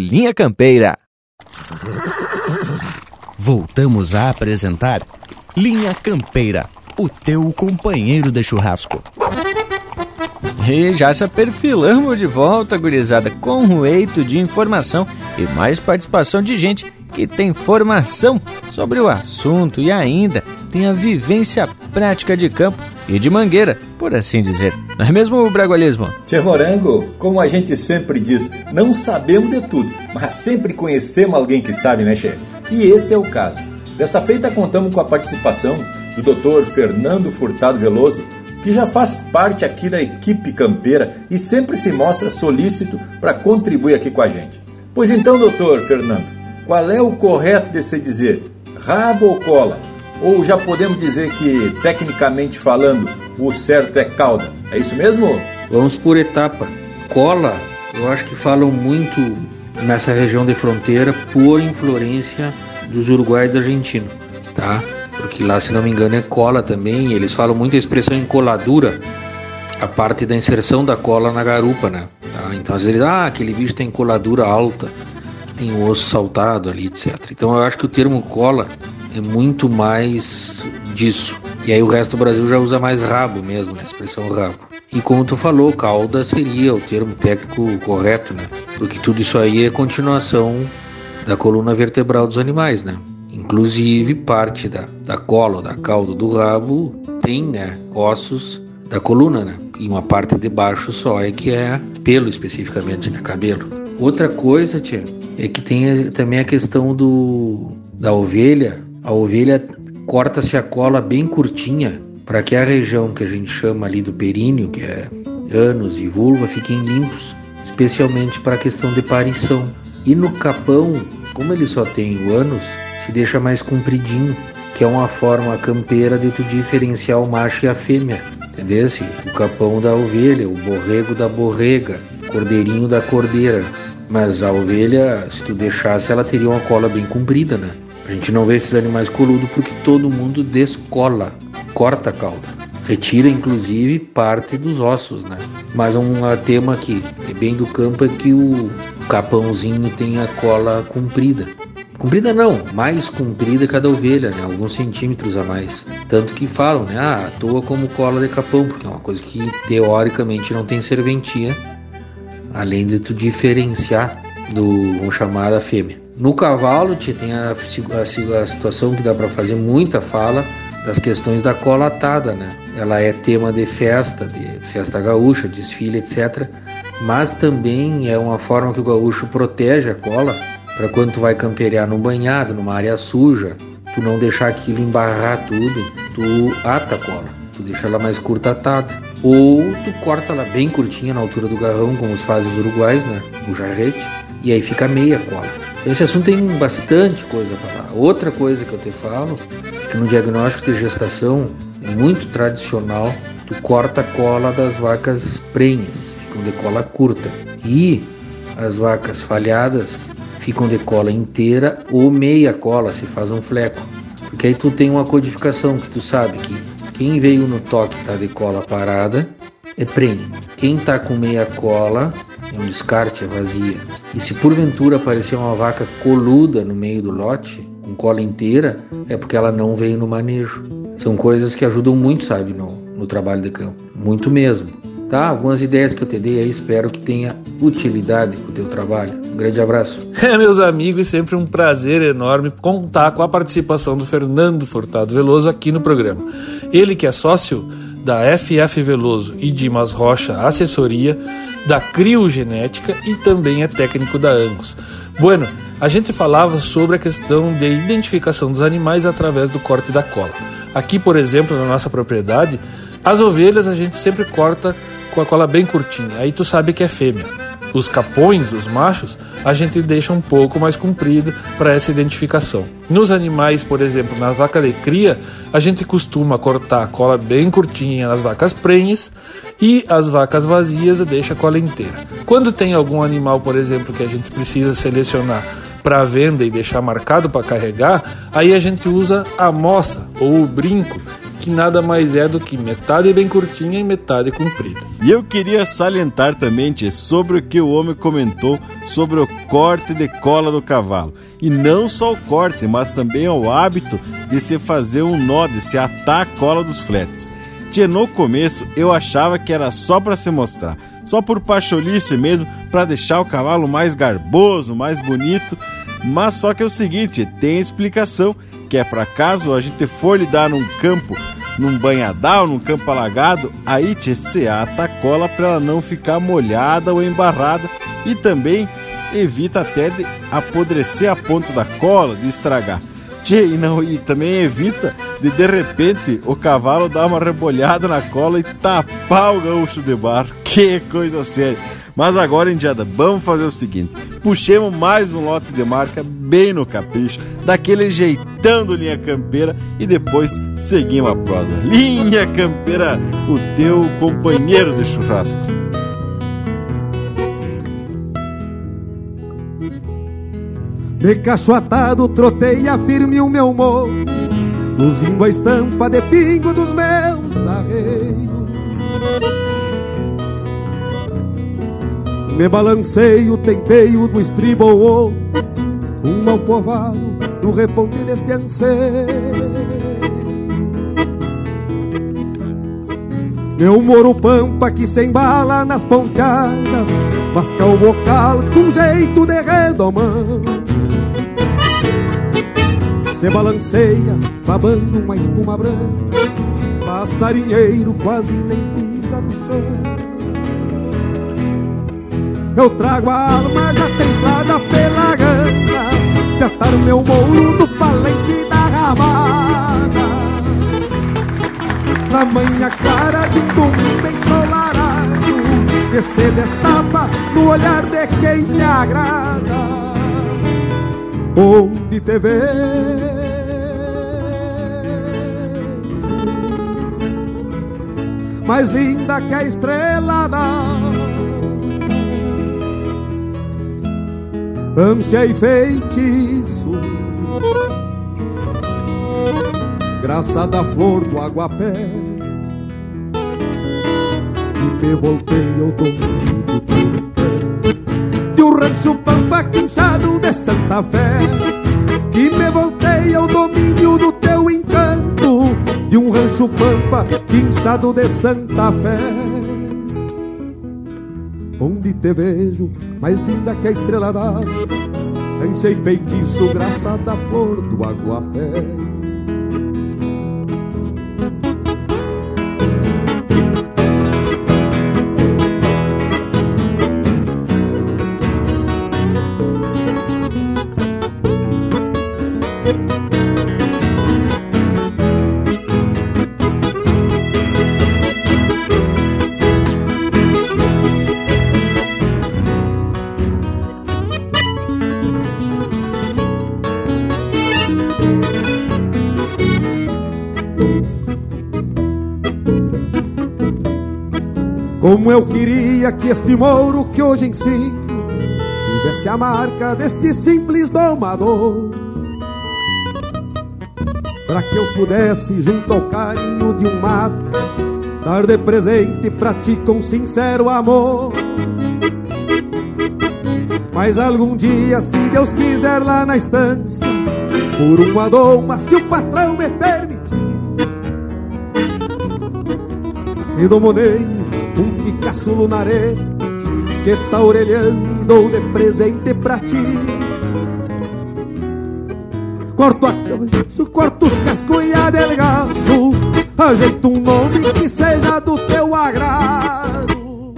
Linha Campeira. Voltamos a apresentar Linha Campeira, o teu companheiro de churrasco. E já se perfilamos de volta, gurizada, com um eito de informação e mais participação de gente que tem formação sobre o assunto e ainda tem a vivência prática de campo e de mangueira, por assim dizer. Não é mesmo o bragualismo? Tchê Morango, como a gente sempre diz, não sabemos de tudo, mas sempre conhecemos alguém que sabe, né, Che? E esse é o caso. Dessa feita contamos com a participação do Dr. Fernando Furtado Veloso, que já faz parte aqui da equipe campeira e sempre se mostra solícito para contribuir aqui com a gente. Pois então, doutor Fernando, qual é o correto de se dizer? Rabo ou cola? Ou já podemos dizer que, tecnicamente falando, o certo é cauda? É isso mesmo? Vamos por etapa. Cola, eu acho que falam muito nessa região de fronteira por influência dos uruguaios e argentinos, tá? Porque lá, se não me engano, é cola também. Eles falam muito a expressão encoladura, a parte da inserção da cola na garupa, né? Tá? Então, às vezes, ah, aquele bicho tem coladura alta, tem o osso saltado ali, etc. Então, eu acho que o termo cola é muito mais disso. E aí o resto do Brasil já usa mais rabo mesmo, né? A expressão rabo. E como tu falou, cauda seria o termo técnico correto, né? Porque tudo isso aí é continuação da coluna vertebral dos animais, né? Inclusive parte da, da cola, da cauda do rabo tem, né, ossos da coluna, né? E uma parte de baixo só é que é pelo especificamente, né, cabelo. Outra coisa, tia, é que tem também a questão do da ovelha. A ovelha corta-se a cola bem curtinha para que a região que a gente chama ali do períneo, que é ânus e vulva, fiquem limpos, especialmente para a questão de parição. E no capão, como ele só tem o ânus, se deixa mais compridinho, que é uma forma campeira de tu diferenciar o macho e a fêmea. Entendeu? O capão da ovelha, o borrego da borrega, o cordeirinho da cordeira. Mas a ovelha, se tu deixasse, ela teria uma cola bem comprida, né? A gente não vê esses animais coludos porque todo mundo descola, corta a cauda. Retira inclusive parte dos ossos, né? Mas um tema que é bem do campo é que o capãozinho tem a cola comprida. Comprida não, mais comprida cada ovelha, né? Alguns centímetros a mais. Tanto que falam, né? Ah, atua como cola de capão, porque é uma coisa que teoricamente não tem serventia, além de tu diferenciar do, vamos chamar, da fêmea. No cavalo, tia, tem a, a, a situação que dá para fazer muita fala das questões da cola atada, né? Ela é tema de festa, de festa gaúcha, desfile, etc. Mas também é uma forma que o gaúcho protege a cola para quando tu vai camperear num banhado, numa área suja, tu não deixar aquilo embarrar tudo, tu ata a cola, tu deixa ela mais curta atada. Ou tu corta ela bem curtinha na altura do garrão, como os fazem os uruguais, né? O jarrete, e aí fica meia cola. Então, esse assunto tem bastante coisa a falar. Outra coisa que eu te falo, que no diagnóstico de gestação é muito tradicional, tu corta a cola das vacas prenhas, ficam de cola curta. E as vacas falhadas ficam de cola inteira ou meia cola, se faz um fleco. Porque aí tu tem uma codificação que tu sabe que quem veio no toque tá de cola parada é prenhe. Quem tá com meia cola é um descarte, é vazia. E se porventura aparecer uma vaca coluda no meio do lote, com cola inteira, é porque ela não veio no manejo. São coisas que ajudam muito, sabe, no, no trabalho de campo. Muito mesmo. Tá? Algumas ideias que eu te dei aí, espero que tenha utilidade para o teu trabalho. Um grande abraço. É, meus amigos, sempre um prazer enorme contar com a participação do Fernando Furtado Veloso aqui no programa. Ele que é sócio da FF Veloso e Dimas Rocha Assessoria, da Criogenética e também é técnico da Angus. Bueno, a gente falava sobre a questão de identificação dos animais através do corte da cola. Aqui, por exemplo, na nossa propriedade, as ovelhas a gente sempre corta com a cola bem curtinha, aí tu sabe que é fêmea. Os capões, os machos, a gente deixa um pouco mais comprido para essa identificação. Nos animais, por exemplo, na vaca de cria, a gente costuma cortar a cola bem curtinha nas vacas prenhes e as vacas vazias deixa a cola inteira. Quando tem algum animal, por exemplo, que a gente precisa selecionar para venda e deixar marcado para carregar, aí a gente usa a moça ou o brinco, que nada mais é do que metade bem curtinha e metade comprida. E eu queria salientar também tia, sobre o que o homem comentou sobre o corte de cola do cavalo. E não só o corte, mas também o hábito de se fazer um nó, de se atar a cola dos fletes. Tia, no começo eu achava que era só para se mostrar, só por pacholice mesmo, para deixar o cavalo mais garboso, mais bonito. Mas só que é o seguinte, tem explicação que é para caso a gente for lidar num campo, num banhadal, num campo alagado, aí tchê, se ata a cola para ela não ficar molhada ou embarrada e também evita até de apodrecer a ponta da cola, de estragar. Tchê, e, não, e também evita de de repente o cavalo dar uma rebolhada na cola e tapar o gaúcho de barro. Que coisa séria. Mas agora, Indiada, vamos fazer o seguinte: puxemos mais um lote de marca bem no capricho, daquele jeitão do Linha Campeira e depois seguimos a prosa. Linha Campeira, o teu companheiro de churrasco. De cachoatado troteia firme o meu morro Luzindo a estampa de pingo dos meus arreios Me balanceio, tenteio no estribo ou Um mal povado no reponte deste anseio. Meu moro pampa que se embala nas ponteadas Vasca o bocal com jeito de redomão. Se balanceia, babando uma espuma branca Passarinheiro quase nem pisa no chão eu trago a alma já tentada pela gana De atar meu mouro no palenque da ramada Na manhã clara de domingo ensolarado Que se destapa no olhar de quem me agrada. Onde te vê? Mais linda que a estrela da ânsia e feitiço graça da flor do aguapé. E me voltei ao domingo do de um rancho pampa quinchado de Santa Fé. Que me voltei ao domínio do teu encanto de um rancho pampa quinchado de Santa Fé. Onde te vejo mais linda que a estrela d'alva, lancei feitiço graça da flor do aguapé. Como eu queria que este mouro que hoje ensino tivesse a marca deste simples domador. Para que eu pudesse, junto ao carinho de um mato, dar de presente pra ti com sincero amor. Mas algum dia, se Deus quiser, lá na estância, por uma doma, se o patrão me permitir, redomonei Picasso lunaré que tá orelhando e dou de presente pra ti. Corto, a, corto os cascunha delgaço, ajeito um nome que seja do teu agrado.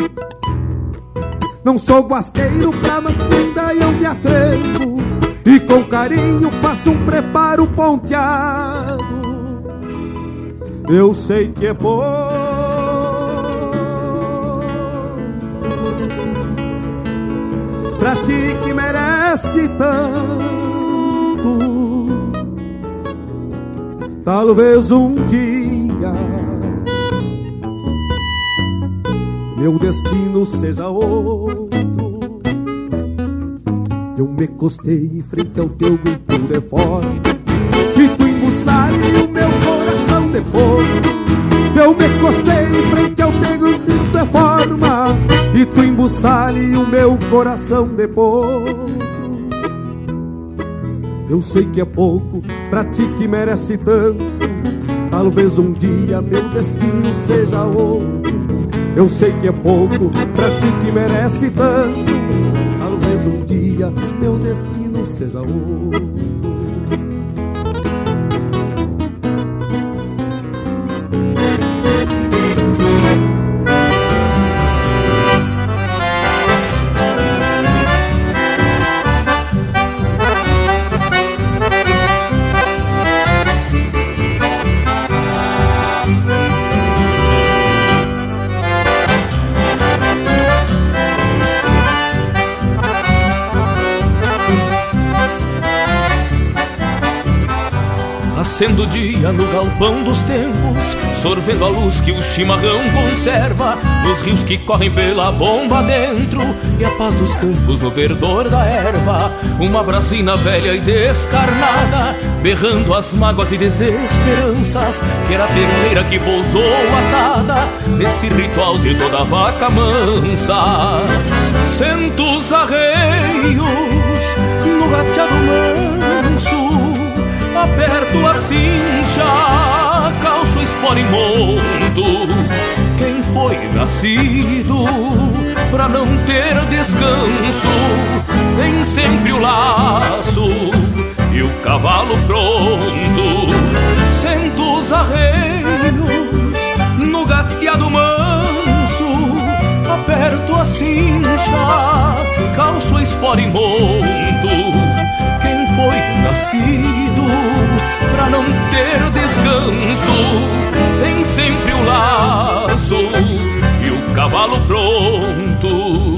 Não sou guasqueiro pra mantida e eu me atrevo, e com carinho faço um preparo ponteado. Eu sei que é bom. Pra ti que merece tanto. Talvez um dia meu destino seja outro. Eu me costei frente ao teu grito de fora e tu embuçale o meu coração de fogo. Eu me costei frente grito de forma e tu embuçale o meu coração de. Eu sei que é pouco pra ti que merece tanto. Talvez um dia meu destino seja outro. Eu sei que é pouco pra ti que merece tanto. Talvez um dia meu destino seja outro. Nascendo o dia no galpão dos tempos, sorvendo a luz que o chimarrão conserva, nos rios que correm pela bomba dentro, e a paz dos campos no verdor da erva. Uma brasina velha e descarnada, berrando as mágoas e desesperanças, que era a terneira que pousou atada, neste ritual de toda vaca mansa. Centos arreios no gateado manso aperto a cincha, calço espora e monto. Quem foi nascido pra não ter descanso, tem sempre o laço e o cavalo pronto. Sento os arreios no gateado manso, aperto a cincha, calço espora e monto foi nascido pra não ter descanso. Tem sempre o laço e o cavalo pronto.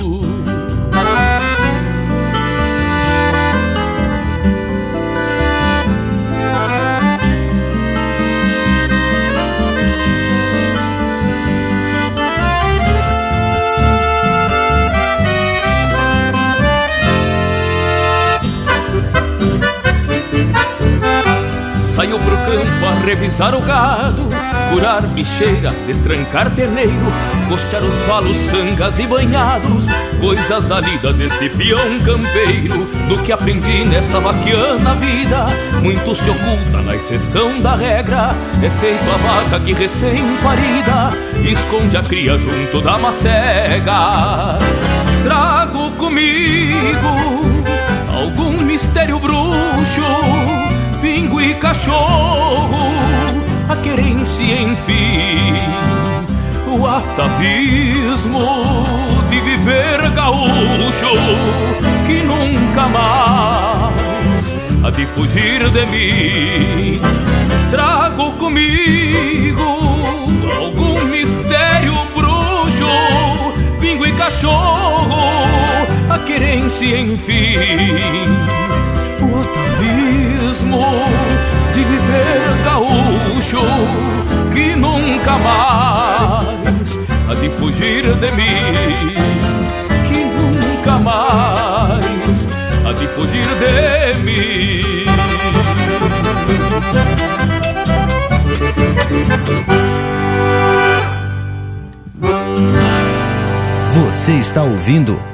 Saio pro campo a revisar o gado, curar bicheira, destrancar terneiro, costear os valos, sangas e banhados, coisas da lida deste peão campeiro, do que aprendi nesta vaquiana vida, muito se oculta na exceção da regra, é feito a vaca que recém-parida, esconde a cria junto da macega. Trago comigo algum mistério bruxo e cachorro, a querência, enfim, o atavismo de viver gaúcho que nunca mais há de fugir de mim. Trago comigo algum mistério bruxo, pingo e cachorro, a querência, enfim, o atavismo de viver gaúcho que nunca mais há de fugir de mim, que nunca mais há de fugir de mim. Você está ouvindo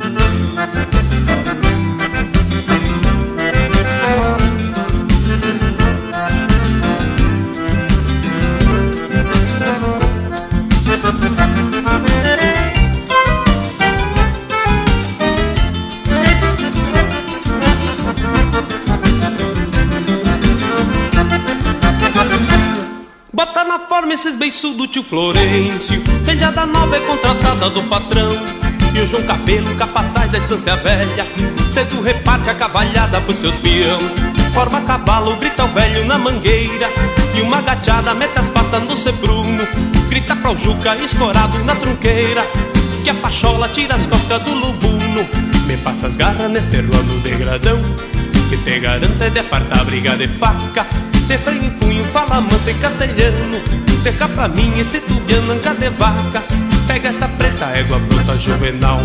Esses beiçudos tio Florencio. Vendada nova é contratada do patrão. E o João Cabelo, capataz da estância velha. Cedo reparte a cavalhada pros seus peão. Forma cavalo, grita o velho na mangueira. E uma gachada mete as patas no sebruno Grita pro Juca, escorado na trunqueira Que a pachola tira as costas do lubuno. Me passa as garras neste rolo degradão Que te garante de apartar a briga de faca de freio em punho, fala manso em castelhano. Deixa pra mim este tubiano anca de vaca. Pega esta preta égua bruta juvenal.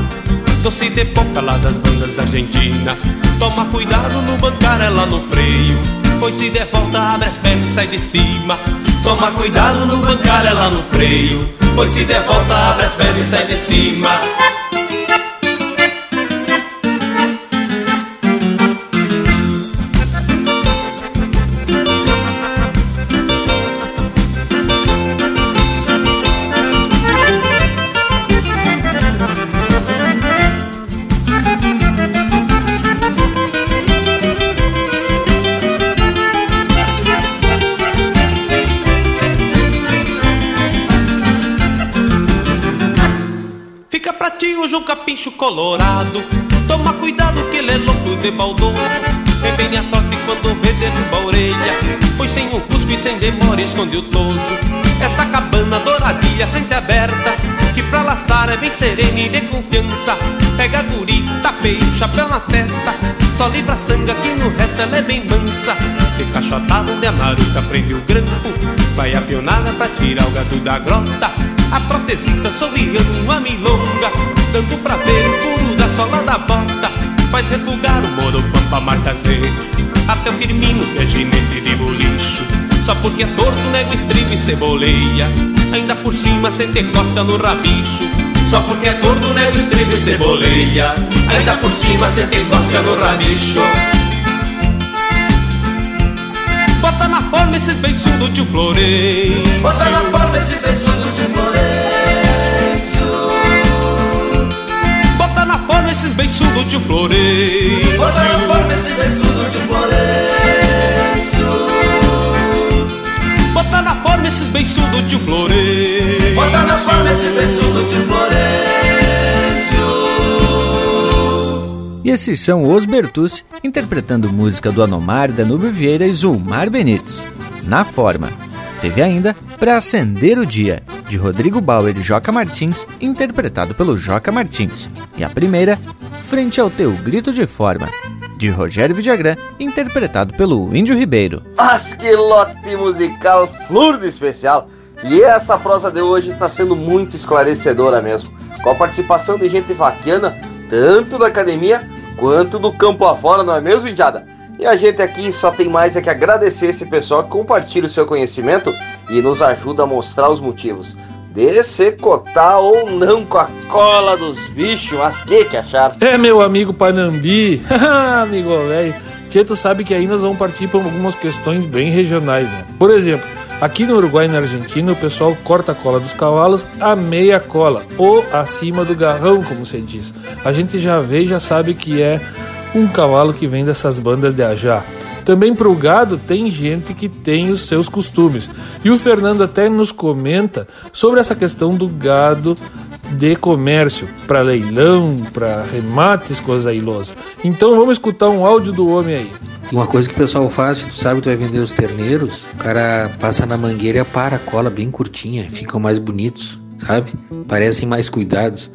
Doce de boca lá das bandas da Argentina. Toma cuidado no bancar ela no freio. Pois se der volta abre as pernas e sai de cima. Toma cuidado no bancar ela no freio. Pois se der volta abre as pernas e sai de cima colorado. Toma cuidado que ele é louco de baldoso Vem bem a torta quando vê derruba a orelha. Pois sem o cusco e sem demora esconde o toso. Esta cabana douradilha, frente aberta Que pra laçar é bem serena e de confiança. Pega a guri, tapeia o chapéu na testa. Só livra sanga que no resto ela é bem mansa. De cachotada onde a prende o grampo. Vai a pionada pra tirar o gado da grota a protesita sorriando uma milonga Dando pra ver o furo da sola da bota. Faz refugar o moro pampa marca Z. Até o Firmino que é ginete de bolicho. Só porque é torto nego estribo e ceboleia. Ainda por cima cê te costa no rabicho. Só porque é torto nego estribo e ceboleia. Ainda por cima cê te costa no rabicho. Bota na forma esses beiçudos tio Florencio Bota na forma esses beiçudos tio beiçudos tio Florencio Bota na forma esses beiçudos tio Florencio Bota na forma esses beiçudos tio Florencio Bota na forma esses beiçudos tio Florencio E esses são os Bertus interpretando música do Anomar, Danúbio Vieira e Zulmar Benites. Na forma. Teve ainda Pra Acender o Dia, de Rodrigo Bauer e Joca Martins, interpretado pelo Joca Martins. E a primeira, Frente ao Teu Grito de Forma, de Rogério Vidagrã, interpretado pelo Índio Ribeiro. Mas que lote musical flor de especial! E essa prosa de hoje está sendo muito esclarecedora mesmo, com a participação de gente vaquiana, tanto da academia quanto do campo afora, não é mesmo, Indiada? E a gente aqui só tem mais é que agradecer esse pessoal que compartilha o seu conhecimento e nos ajuda a mostrar os motivos de secotar ou não com a cola dos bichos, mas que que acharam? É, meu amigo Panambi, amigo velho. Tchê, tu sabe que aí nós vamos partir para algumas questões bem regionais, né? Por exemplo, aqui no Uruguai e na Argentina, o pessoal corta a cola dos cavalos a meia cola, ou acima do garrão, como se diz. A gente já vê e já sabe que é um cavalo que vem dessas bandas de ajá. Também para o gado tem gente que tem os seus costumes. E o Fernando até nos comenta sobre essa questão do gado de comércio, para leilão, para remates, coisa ilosa. Então vamos escutar um áudio do homem aí. Uma coisa que o pessoal faz, tu sabe, tu vai vender os terneiros, o cara passa na mangueira e para cola bem curtinha, ficam mais bonitos, sabe? Parecem mais cuidados.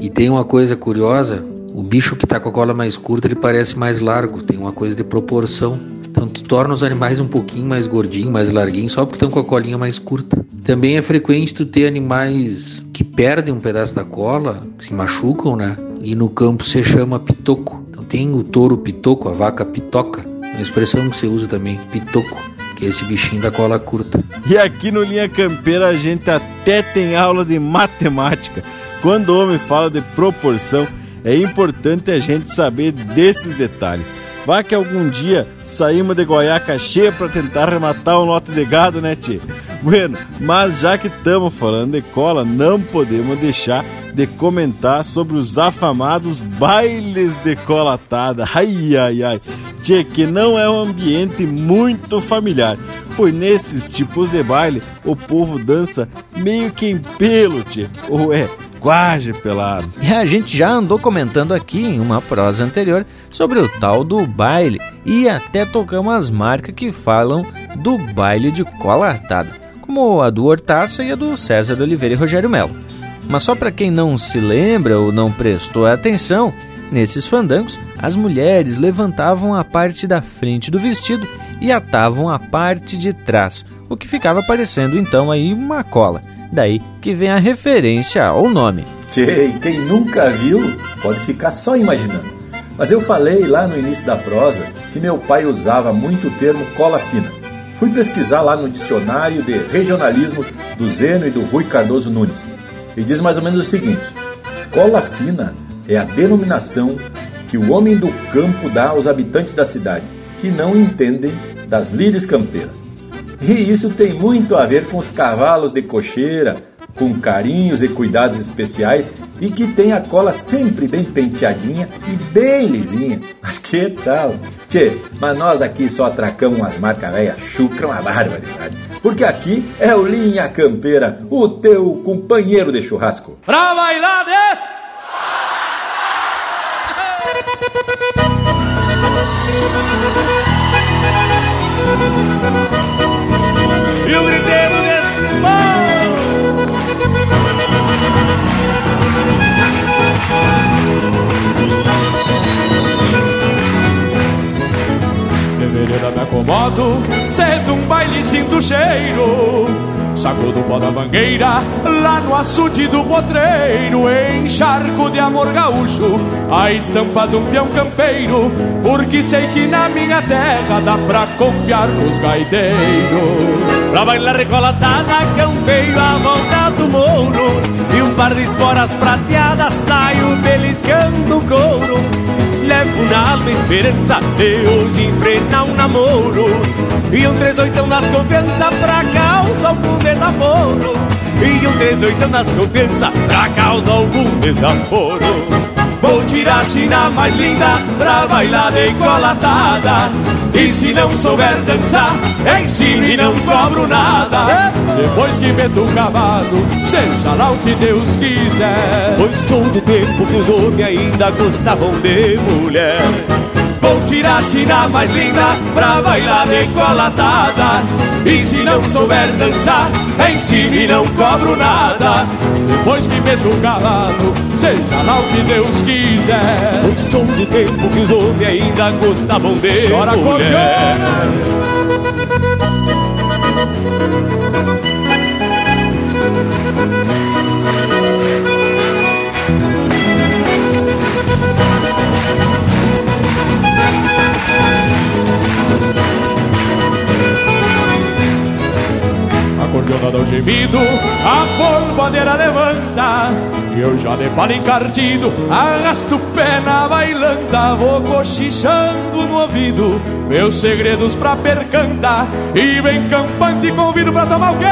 E tem uma coisa curiosa, o bicho que está com a cola mais curta, ele parece mais largo, tem uma coisa de proporção. Então tu torna os animais um pouquinho mais gordinhos, mais larguinhos, só porque estão com a colinha mais curta. Também é frequente tu ter animais que perdem um pedaço da cola, que se machucam, né? E no campo se chama pitoco. Então tem o touro pitoco, a vaca pitoca, uma expressão que se usa também, pitoco, que é esse bichinho da cola curta. E aqui no Linha Campeira a gente até tem aula de matemática. Quando o homem fala de proporção, é importante a gente saber desses detalhes. Vai que algum dia saímos de goiaca cheia para tentar rematar um lote de gado, né, tio? Bueno, mas já que estamos falando de cola, não podemos deixar de comentar sobre os afamados bailes de colatada. Ai, ai, ai. Tchê, que não é um ambiente muito familiar, pois nesses tipos de baile o povo dança meio que em pelo, tchê. Ou é, quase pelado. E a gente já andou comentando aqui em uma prosa anterior sobre o tal do baile e até tocamos as marcas que falam do baile de cola atada, como a do Hortaça e a do César Oliveira e Rogério Melo. Mas só para quem não se lembra ou não prestou atenção, nesses fandangos as mulheres levantavam a parte da frente do vestido e atavam a parte de trás, o que ficava parecendo então aí uma cola. Daí que vem a referência ao nome. Tchê, quem nunca viu pode ficar só imaginando. Mas eu falei lá no início da prosa que meu pai usava muito o termo cola fina. Fui pesquisar lá no dicionário de regionalismo do Zeno e do Rui Cardoso Nunes. E diz mais ou menos o seguinte: cola fina é a denominação que o homem do campo dá aos habitantes da cidade, que não entendem das lides campeiras. E isso tem muito a ver com os cavalos de cocheira, com carinhos e cuidados especiais e que tem a cola sempre bem penteadinha e bem lisinha. Mas que tal? Tchê, mas nós aqui só atracamos umas marcas velhas chucram a barbaridade. Porque aqui é o Linha Campeira, o teu companheiro de churrasco. Pra bailar de... E o Fevereira me acomodo, cedo um baile sinto cheiro. Saco do pó da mangueira, lá no açude do potreiro Encharco de amor gaúcho, a estampa de um peão campeiro Porque sei que na minha terra dá pra confiar nos gaiteiros. Pra bailar recolatada, campeio a volta do mouro E um par de esporas prateadas, saio beliscando o couro Levo na alma esperança de hoje enfrentar um namoro. E um três oitão nas confianças pra causa algum desaforo. E um três oitão nas confianças pra causa algum desaforo Vou tirar a China mais linda pra bailar de colatada E se não souber dançar, ensino e não cobro nada. Depois que meto o cavalo, seja lá o que Deus quiser. Pois sou do tempo que os homens ainda gostavam de mulher Vou tirar a China mais linda pra bailar de colatada E se não souber dançar, ensino e não cobro nada. Depois que meto o cavalo, seja lá o que Deus quiser. Pois sou do tempo que os homens ainda gostavam de Chora, mulher gemido, a polvadeira levanta. E eu já de palo encardido, arrasto o pé na bailanta. Vou cochichando no ouvido, meus segredos pra percantar. E bem campante convido pra tomar o quê?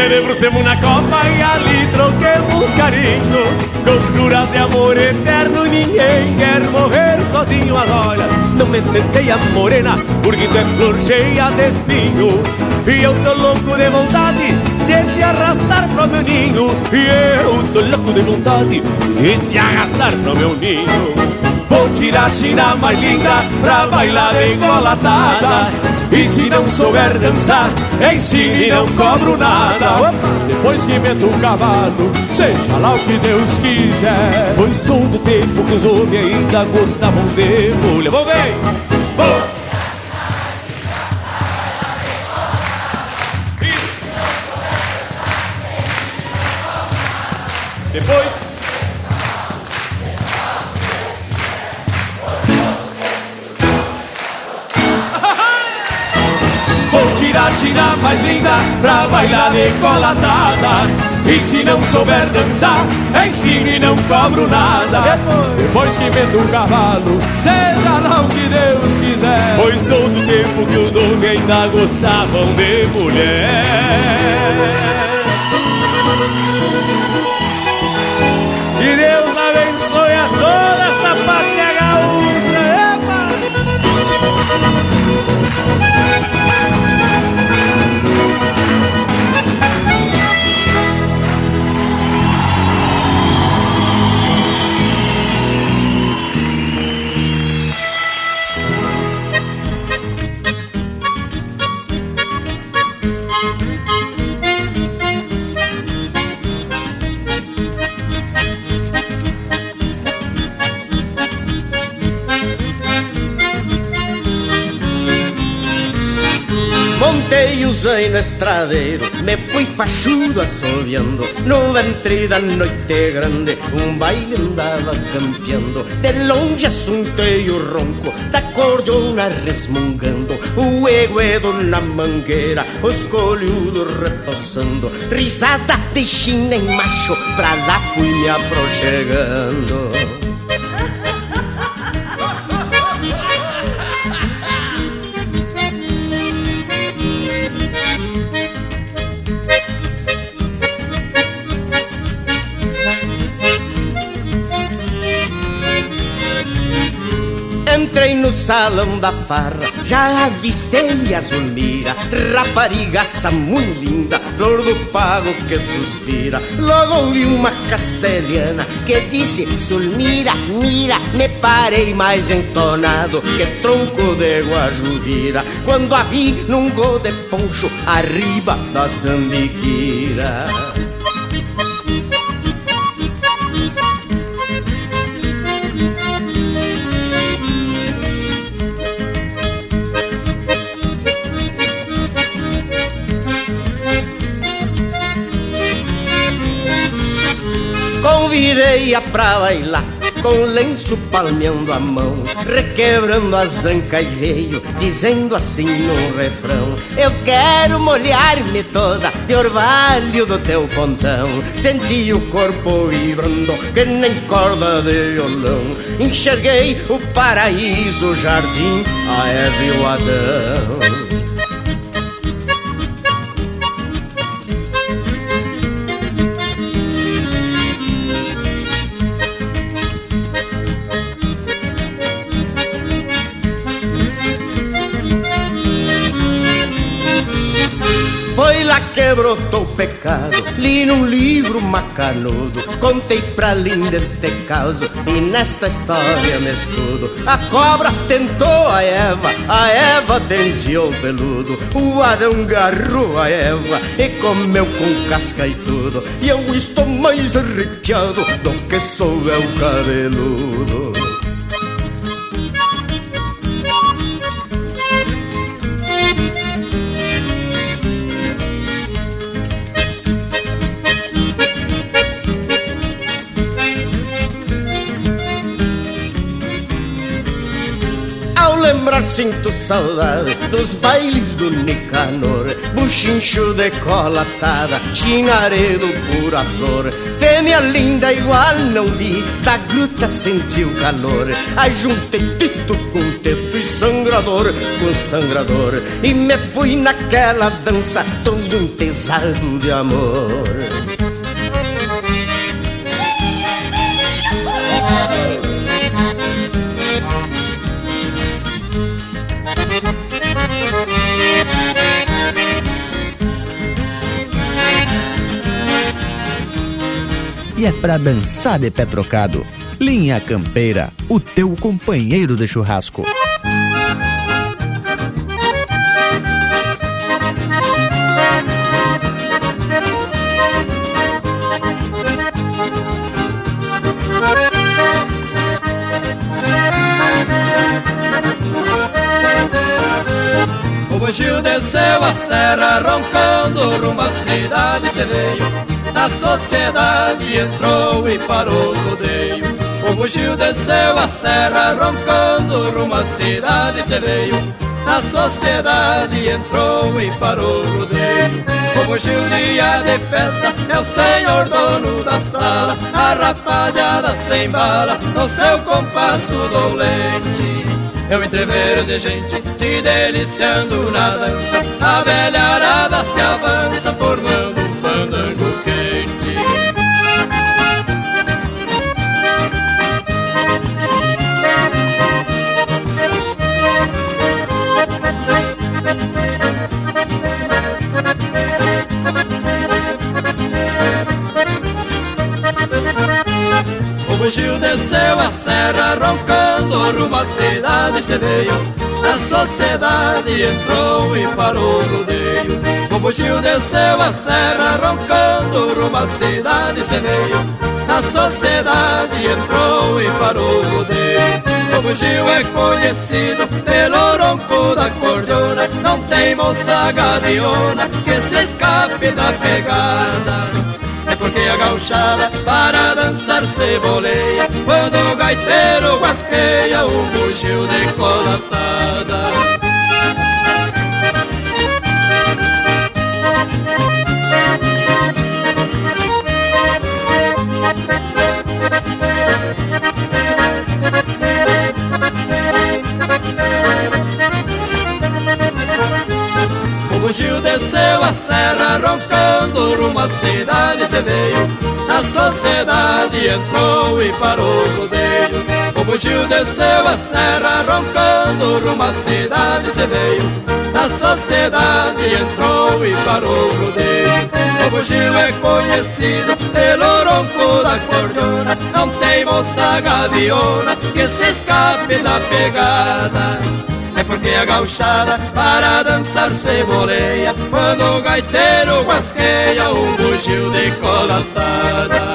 Celebramos na copa e ali troquemos carinho Com juras de amor eterno ninguém quer morrer sozinho agora Não me a morena porque tu é flor cheia de espinho. E eu tô louco de vontade de te arrastar pro meu ninho. E eu tô louco de vontade de te arrastar pro meu ninho. Vou tirar a China mais linda pra bailar engolatada E se não souber dançar, ensine e não cobro nada. Depois que meto o cavalo, seja lá o que Deus quiser. Pois todo tempo que os homens ainda gostavam de mulher. Vou ver! A China mais linda pra bailar decolatada. E se não souber dançar, ensine e não cobro nada. Depois, Depois que invento um cavalo, seja lá o que Deus quiser. Pois sou do tempo que os homens ainda gostavam de mulher. Montei o zaino estradeiro, me fui fachudo assobiando No ventre da noite grande, um baile andava campeando. De longe assuntei o ronco. Da cordiona resmungando O eguedo na mangueira, os colhudos retoçando Risada de china em macho, pra lá fui me aproxegando salão da farra, já avistei a Zulmira, raparigaça muito linda, flor do pago que suspira. Logo vi uma castelhana que disse: Zulmira, mira, me parei mais entonado que tronco de guajudira. Quando a vi num gol de poncho, arriba da sambiquira. Convidei-a pra bailar com lenço palmeando a mão, requebrando a zanca e veio, dizendo assim no refrão: Eu quero molhar-me toda de orvalho do teu pontão. Senti o corpo vibrando que nem corda de violão. Enxerguei o paraíso, o jardim, a Eva e o Adão. Li num livro macanudo Contei pra linda este caso. E nesta história me escudo A cobra tentou a Eva A Eva tenteou peludo. O Adão garrou a Eva E comeu com casca e tudo. E eu estou mais arrepiado Do que sou eu cabeludo Senhor, sinto saudade dos bailes do Nicanor. Buchincho de cola atada, chinaredo pura flor. Fêmea linda igual não vi, da gruta senti o calor Ajuntei pito com teto e sangrador com sangrador. E me fui naquela dança todo entesado de amor e é pra dançar de pé trocado. Linha Campeira, o teu companheiro de churrasco. O bugio desceu a serra roncando rumo à cidade se veio na sociedade entrou e parou o rodeio. O bugio desceu a serra roncando rumo à cidade se veio. Na sociedade entrou e parou o rodeio. O bugio dia de festa é o senhor dono da sala. A rapaziada sem bala no seu compasso dolente. Eu entreveiro de gente se deliciando na dança A velha arada se avança formando O bugio desceu a serra roncando rumo à cidade se veio. Na sociedade entrou e parou o rodeio O bugio desceu a serra roncando rumo à cidade se veio. Na sociedade entrou e parou o rodeio o bugio é conhecido pelo ronco da cordiona Não tem moça gaviona que se escape da pegada porque a gauchada para dançar ceboleia Quando o gaiteiro guasqueia um bugio de colatada O bugio desceu a serra roncando rumo à cidade se veio Na sociedade entrou e parou o rodeio O bugio desceu a serra roncando rumo à cidade se veio Na sociedade entrou e parou o rodeio O bugio é conhecido pelo ronco da cordiona Não tem moça gaviona que se escape da pegada porque a gauchada para dançar ceboleia Quando o gaiteiro guasqueia um bugio de colatada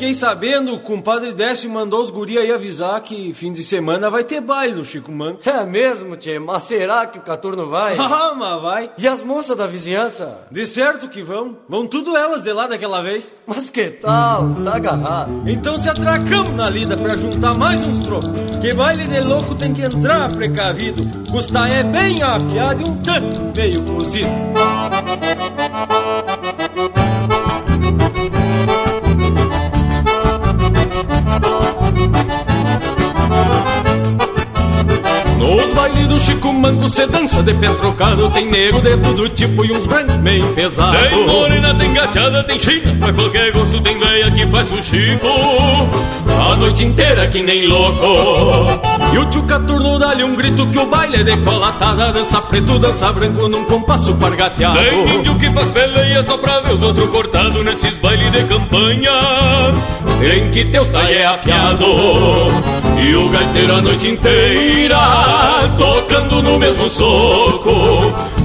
fiquei sabendo, o compadre Décio mandou os guri aí avisar que fim de semana vai ter baile no Chico Manco. É mesmo, tchê? Mas será que o Caturno vai? Ah, mas vai. E as moças da vizinhança? De certo que vão. Vão tudo elas de lá daquela vez. Mas que tal? Tá agarrado. Então se atracamos na lida pra juntar mais uns trocos. Que baile de louco tem que entrar precavido. Custa é bem afiado e um tanto meio cozido. Nos bailes do Chico Manco cê dança de pé trocado Tem nego de todo tipo e uns brancos meio enfesados Tem morena, tem gateada, tem china Pra qualquer gosto tem veia que faz o Chico. A noite inteira que nem louco. E o tio Caturno dá-lhe um grito que o baile é decolatada Dança preto, dança branco num compasso pargateado. Tem índio que faz peleia só pra ver os outros cortados Nesses bailes de campanha. Tem que ter os talher afiado. E o gaiteiro a noite inteira Tocando no mesmo soco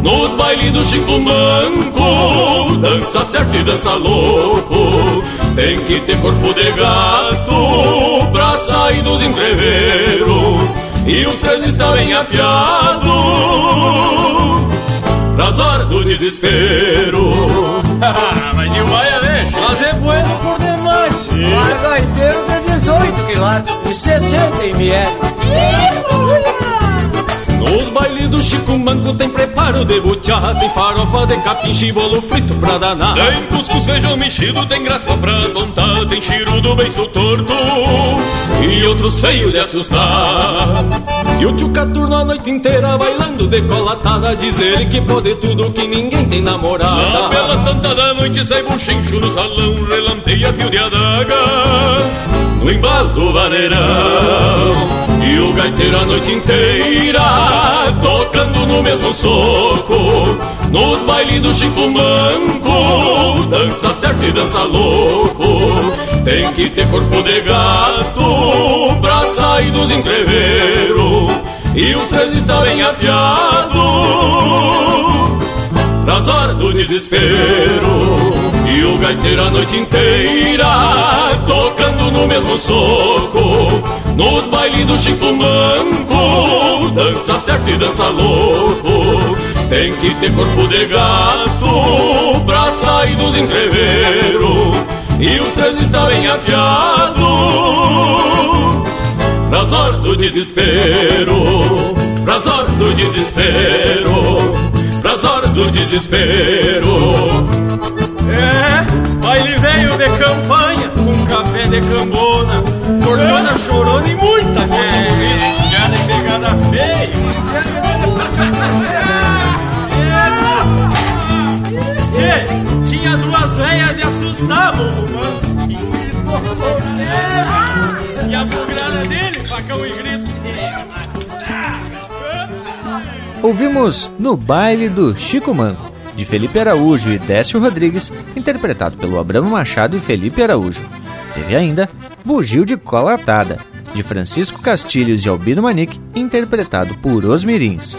Nos bailes do Chico Manco Dança certo e dança louco Tem que ter corpo de gato Pra sair dos entreveiros E os três está bem afiado pras horas do desespero. Mas e o Baia deixa? Mas é bueno por demais. Vai gaiteiro de 18 quilates e 60 ml. Nos bailes do Chico Manco tem preparo de buchá, tem farofa de capim bolo frito pra danar. Tem cuscuz, feijão mexido, tem graspa pra tontar, tem do beiço torto e outros feios de assustar. E o tio Caturno a noite inteira bailando decolatada, diz ele que pode tudo que ninguém tem namorada. Lá pelas tantas da noite sai buchincho no salão, relampeia fio de adaga no embalo do vaneirão. E o gaiteiro a noite inteira tocando no mesmo soco. Nos bailes do Chico Manco, dança certo e dança louco. Tem que ter corpo de gato pra sair dos entreveiros. E os três está bem afiado pras horas do desespero. E o gaiteiro a noite inteira tocando no mesmo soco. Nos bailes do Chico Manco, dança certo e dança louco. Tem que ter corpo de gato pra sair dos entreveiros. E os três está bem afiado pras horas do desespero. Pras horas do desespero. Pras horas do desespero. É, baile veio de campanha, com café de cambona, cortona chorona Tchê, tinha duas velhas de assustar, manso. E a bugrada dele, facão e grito. Ouvimos No Baile do Chico Manco, de Felipe Araújo e Décio Rodrigues, interpretado pelo Abramo Machado e Felipe Araújo. Teve ainda Bugio de Cola Atada, de Francisco Castilhos e Albino Manique, interpretado por Os Mirins.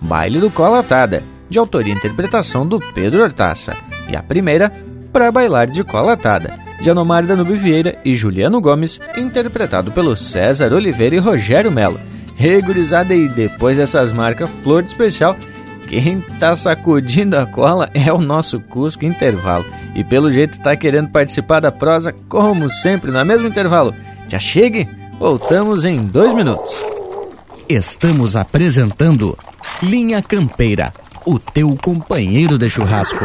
Baile do Cola Atada, de autoria e interpretação do Pedro Hortaça. E a primeira, Pra Bailar de Cola Atada, de Anomar Danube Vieira e Juliano Gomes, interpretado pelo César Oliveira e Rogério Melo. Regurizada e depois dessas marcas Flor de Especial, quem tá sacudindo a cola é o nosso Cusco Intervalo. E pelo jeito tá querendo participar da prosa, como sempre, no mesmo intervalo. Já chegue, voltamos em dois minutos. Estamos apresentando Linha Campeira, o teu companheiro de churrasco.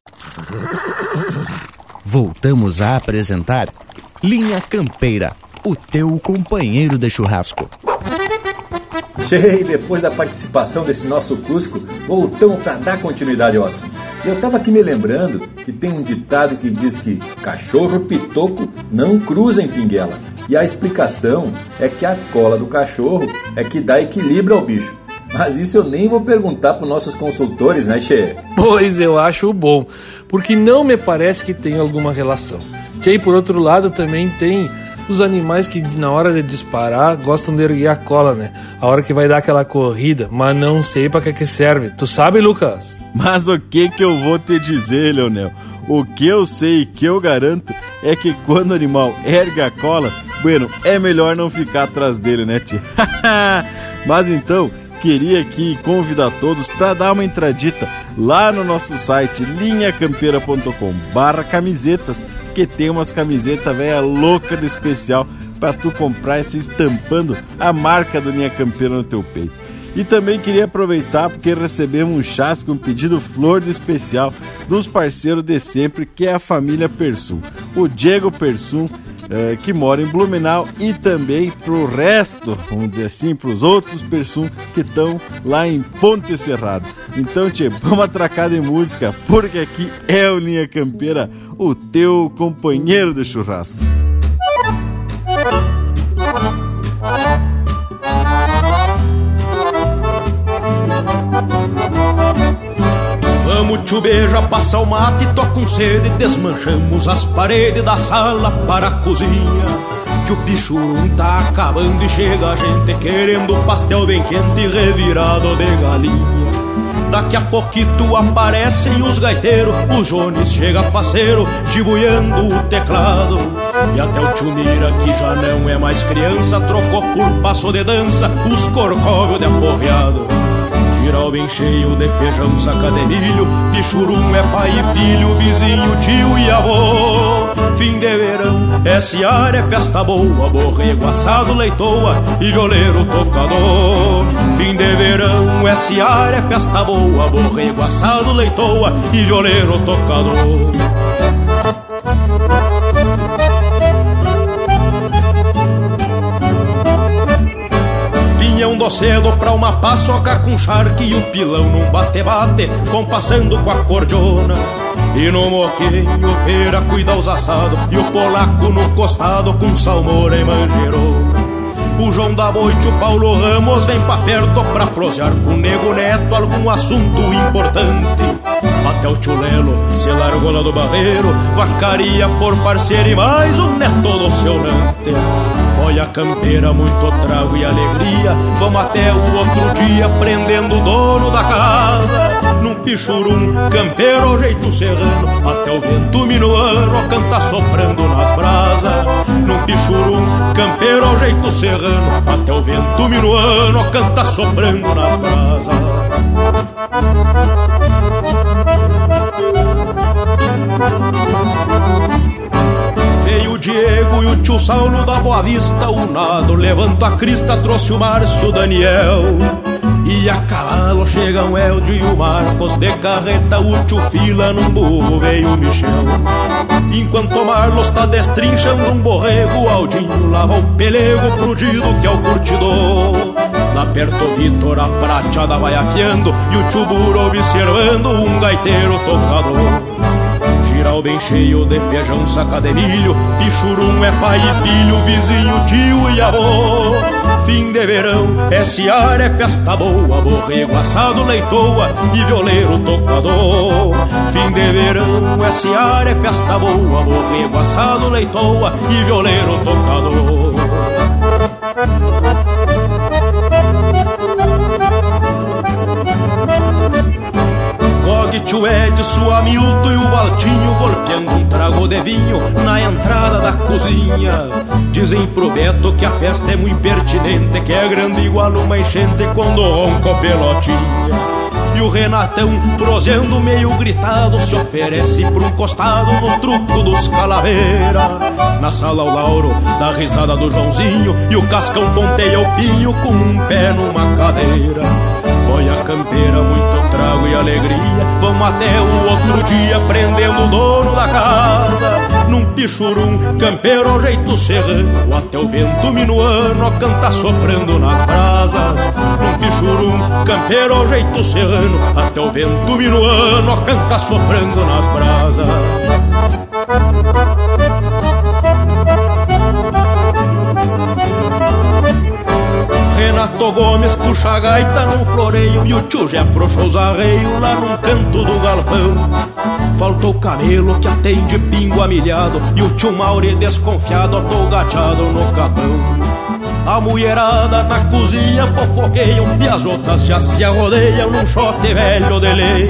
Voltamos a apresentar Linha Campeira, o teu companheiro de churrasco. Cheio, depois da participação desse nosso Cusco, voltamos para dar continuidade ao assunto. Eu tava aqui me lembrando que tem um ditado que diz que cachorro pitoco não cruza em pinguela. E a explicação é que a cola do cachorro é que dá equilíbrio ao bicho. Mas isso eu nem vou perguntar para nossos consultores, né, Tchê? Pois eu acho bom, porque não me parece que tem alguma relação. Tchê, por outro lado, também tem os animais que na hora de disparar gostam de erguer a cola, né? A hora que vai dar aquela corrida, mas não sei para que que serve. Tu sabe, Lucas? Mas o que que eu vou te dizer, Leonel? O que eu sei, que eu garanto, é que quando o animal ergue a cola, bueno, é melhor não ficar atrás dele, né, tia? Mas então, queria aqui convidar todos para dar uma entradita lá no nosso site linhacampeira.com barra camisetas, que tem umas camisetas velha louca de especial para tu comprar e se estampando a marca do Linha Campeira no teu peito. E também queria aproveitar porque recebemos um chasque, um pedido flor de especial dos parceiros de sempre, que é a família Persum. O Diego Persum, eh, que mora em Blumenau, e também pro resto, vamos dizer assim, pros outros Persum que estão lá em Ponte Serrado. Então, tchê, vamos atracar de música, porque aqui é o Linha Campeira, o teu companheiro de churrasco. Vamos beija, passa o mate, toca um sede Desmanchamos as paredes da sala para a cozinha. Que o pichurum tá acabando e chega a gente Querendo pastel bem quente revirado de galinha. Daqui a pouquito aparecem os gaiteiros O Jones chega faceiro, jibuiando o teclado. E até o tio Mira, que já não é mais criança Trocou por passo de dança os corcóvios de aporreado Giral bem cheio de feijão, saca de milho é pai e filho, vizinho, tio e avô. Fim de verão, esse ar é festa boa Borrego assado, leitoa e violeiro tocador. Fim de verão, esse ar é festa boa Borrego assado, leitoa e violeiro tocador Pinhão do cedo pra uma paçoca com charque E o pilão num bate-bate compassando com a cordiona e no moquinho pera cuida os assados E o polaco no costado com salmoura e manjerona o João da Boite, o Paulo Ramos vem pra perto pra prosear com o Nego Neto algum assunto importante. Até o Tchulelo se largou lá do barreiro, vacaria por parceiro e mais um neto do seu nante. Olha a campeira, muito trago e alegria, vamos até o outro dia prendendo o dono da casa. Num pichurum, campeiro jeito serrano, até o vento minuano canta soprando nas brasas. Num pichurum, campeiro jeito serrano, até o vento minuano canta soprando nas brasas. Diego e o tio Saulo da Boa Vista, o nado levanta a crista, trouxe o Márcio Daniel. E a cavalo chegam Eldio e o Marcos de carreta, o tio Fila num burro veio o Michel. Enquanto o Marlos tá destrinchando um borrego, o Aldinho lava o pelego pro Dido que é o curtidor. Lá perto o Vitor a prateada vai afiando e o tio Buro observando um gaiteiro tocador. Bem cheio de feijão, saca de milho Pichurum é pai e filho, vizinho, tio e avô. Fim de verão, esse ar é festa boa Borrego assado, leitoa e violeiro tocador. Fim de verão, esse ar é festa boa Borrego assado, leitoa e violeiro tocador Tio Edson, Hamilton e o Valtinho Golpeando um trago de vinho na entrada da cozinha Dizem pro Beto que a festa é muito impertinente Que é grande igual uma enchente quando ronca o pelotinha e o Renatão, proseando meio gritado, se oferece por um costado no truco dos calaveira. Na sala o Lauro dá risada do Joãozinho e o Cascão ponteia o pinho com um pé numa cadeira. Olha a campeira, muito trago e alegria. Vamos até o outro dia prendendo o dono da casa. Num pichurum, campeiro ao jeito serrano. Até o vento minuano canta soprando nas brasas. Num pichurum, campeiro ao jeito serrano. Até o vento minuano canta soprando nas brasas. Gomes puxa a gaita num floreio E o tio já afrouxou os arreios lá num canto do galpão. Faltou o camelo que atende pingo amilhado E o tio Mauri desconfiado atogachado no capão. A mulherada na cozinha fofoqueiam E as outras já se arrodeiam num chote velho de lei.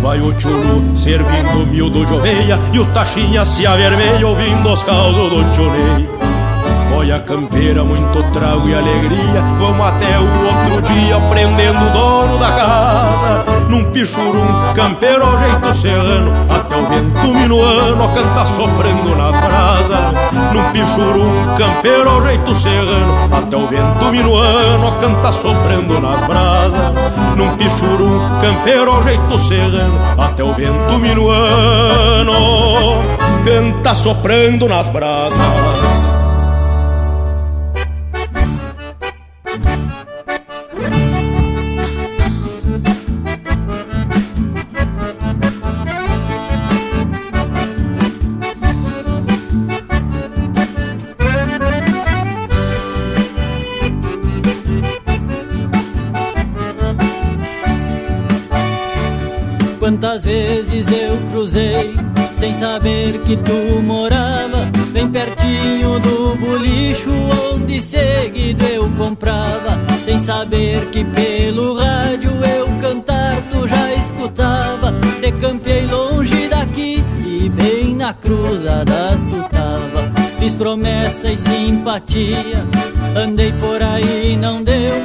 Vai o chulo servindo miúdo de oveia E o taxinha se avermelha ouvindo os causos do chulei Olha a campeira, muito trago e alegria. Vamos até o outro dia prendendo o dono da casa. Num pichurum, campeiro ao jeito serrano. Até o vento minuano canta soprando nas brasas. Num pichurum, campeiro ao jeito serrano. Até o vento minuano canta soprando nas brasas. Num pichurum, campeiro ao jeito serrano. Até o vento minuano canta soprando nas brasas sem saber que tu morava bem pertinho do bolicho onde seguido eu comprava. Sem saber que pelo rádio eu cantar tu já escutava. Te longe daqui e bem na cruzada tu tava. Fiz promessa e simpatia andei por aí não deu.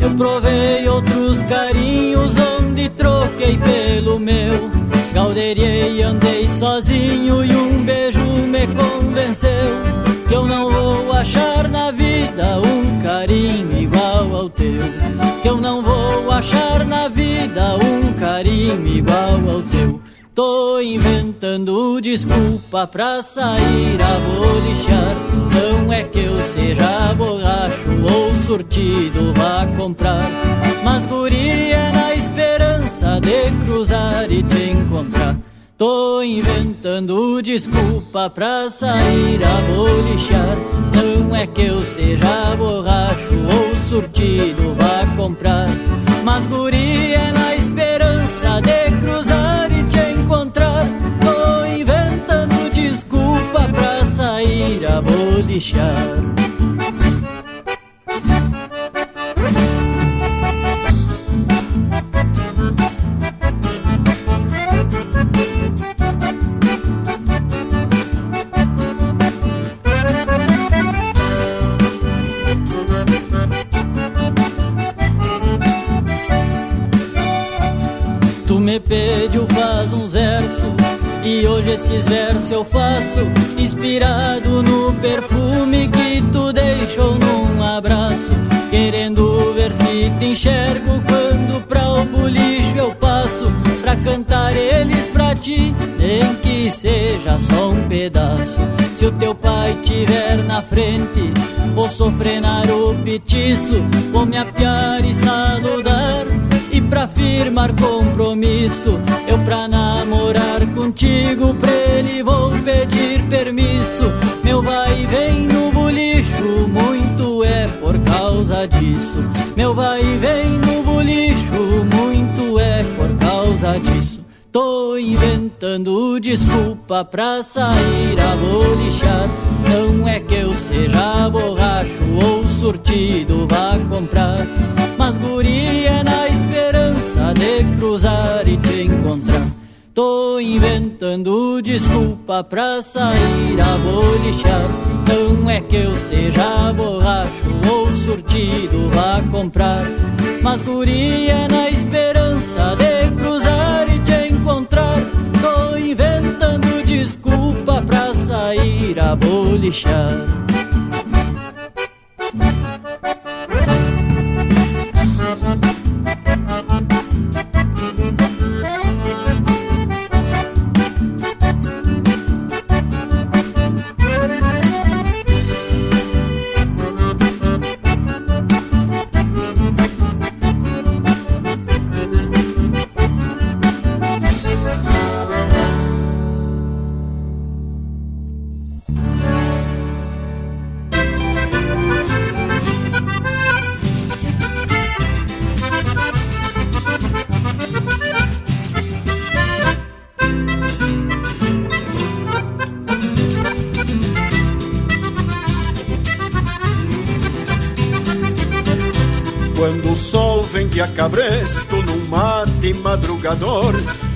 Eu provei outros carinhos troquei pelo meu. Galderiei, andei sozinho e um beijo me convenceu que eu não vou achar na vida um carinho igual ao teu. Que eu não vou achar na vida um carinho igual ao teu. Tô inventando desculpa pra sair a bolichar. Não é que eu seja borracho ou surtido vá comprar. Mas guria na de cruzar e te encontrar. Tô inventando desculpa pra sair a bolichar. Não é que eu seja borracho ou surtido vá comprar. Mas guria é na esperança de cruzar e te encontrar. Tô inventando desculpa pra sair a bolichar. Me pediu faz uns versos e hoje esses versos eu faço inspirado no perfume que tu deixou num abraço, querendo ver se te enxergo quando pra o bolicho eu passo pra cantar eles pra ti, nem que seja só um pedaço. Se o teu pai tiver na frente, vou sofrenar o petiço, vou me apiar e saludar. E pra firmar compromisso, eu pra namorar contigo, pra ele vou pedir permisso. Meu vai e vem no bolicho, muito é por causa disso. Meu vai e vem no bolicho, muito é por causa disso. Tô inventando desculpa pra sair a bolichar. Não é que eu seja borracho ou surtido vá comprar. Mas guria é de cruzar e te encontrar. Tô inventando desculpa pra sair a bolichar. Não é que eu seja borracho ou surtido vá comprar. Mas guria é na esperança de cruzar e te encontrar. Tô inventando desculpa pra sair a bolichar.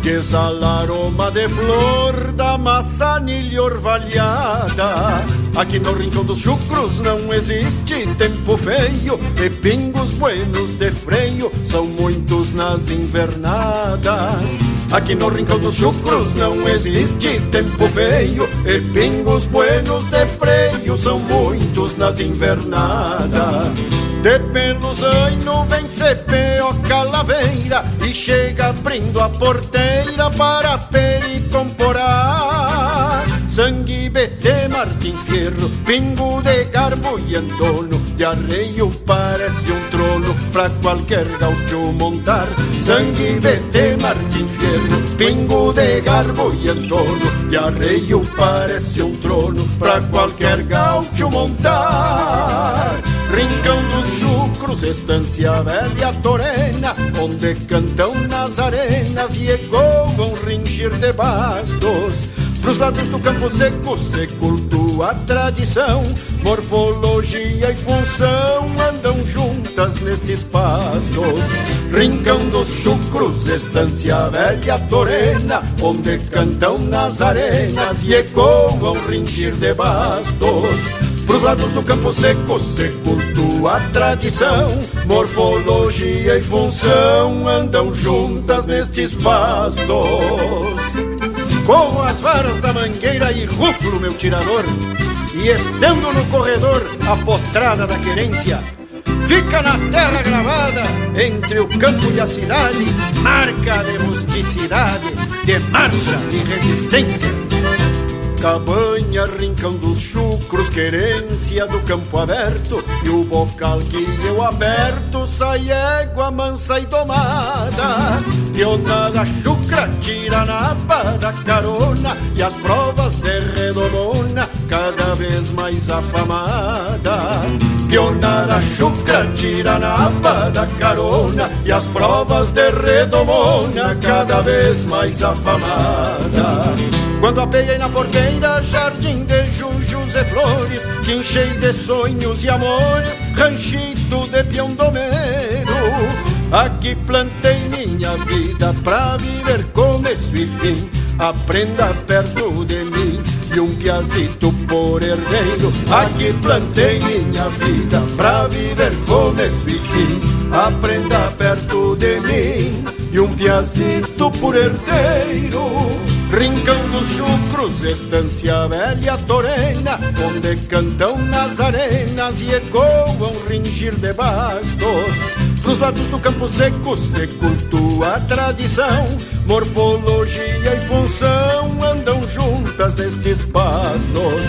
Que exala aroma de flor da maçanilha orvalhada Aqui no rincão dos chucros não existe tempo feio E pingos buenos de freio são muitos nas invernadas. Aqui no rincão dos chucros não existe tempo feio E pingos buenos de freio são muitos nas invernadas. De pelos anos vem CPO Calaveira Chega abrindo a porteira para pericomporar. Sangue BT Martim Fierro, pingo de garbo e andono De arreio parece um trono pra qualquer gaúcho montar. Sangue BT Martim Fierro, pingo de garbo e andono De arreio parece um trono pra qualquer gaúcho montar. Rincão dos estância velha torena, onde cantam nas arenas e ecoam ringir de bastos. Pros lados do campo seco se cultua a tradição, morfologia e função andam juntas nestes pastos. Rincão dos chucros, estância velha torena, onde cantam nas arenas e ecoam ringir de bastos. Pros lados do campo seco se cultua a tradição, morfologia e função andam juntas nestes pastos. Corro as varas da mangueira e ruflo meu tirador, e estando no corredor a potrada da querência. Fica na terra gravada, entre o campo e a cidade, marca de rusticidade, de marcha e resistência. Cabanha, rincão dos chucros, querência do campo aberto E o bocal que eu aberto sai égua mansa e domada. Pionada chucra tira na da carona E as provas de redomona cada vez mais afamada. Pionada chucra tira na da carona E as provas de redomona cada vez mais afamada quando apeiei na porteira, jardim de jujus e flores, que enchei de sonhos e amores, ranchito de piondomeiro. Aqui plantei minha vida pra viver começo e fim. Aprenda perto de mim e um piazito por herdeiro. Aqui plantei minha vida pra viver começo e fim. Aprenda perto de mim e um piazito por herdeiro. Rincão dos chucros, estância velha torena, onde cantam nas arenas e ecoam ringir de bastos. Pros lados do campo seco se cultua a tradição, morfologia e função andam juntas nestes pastos.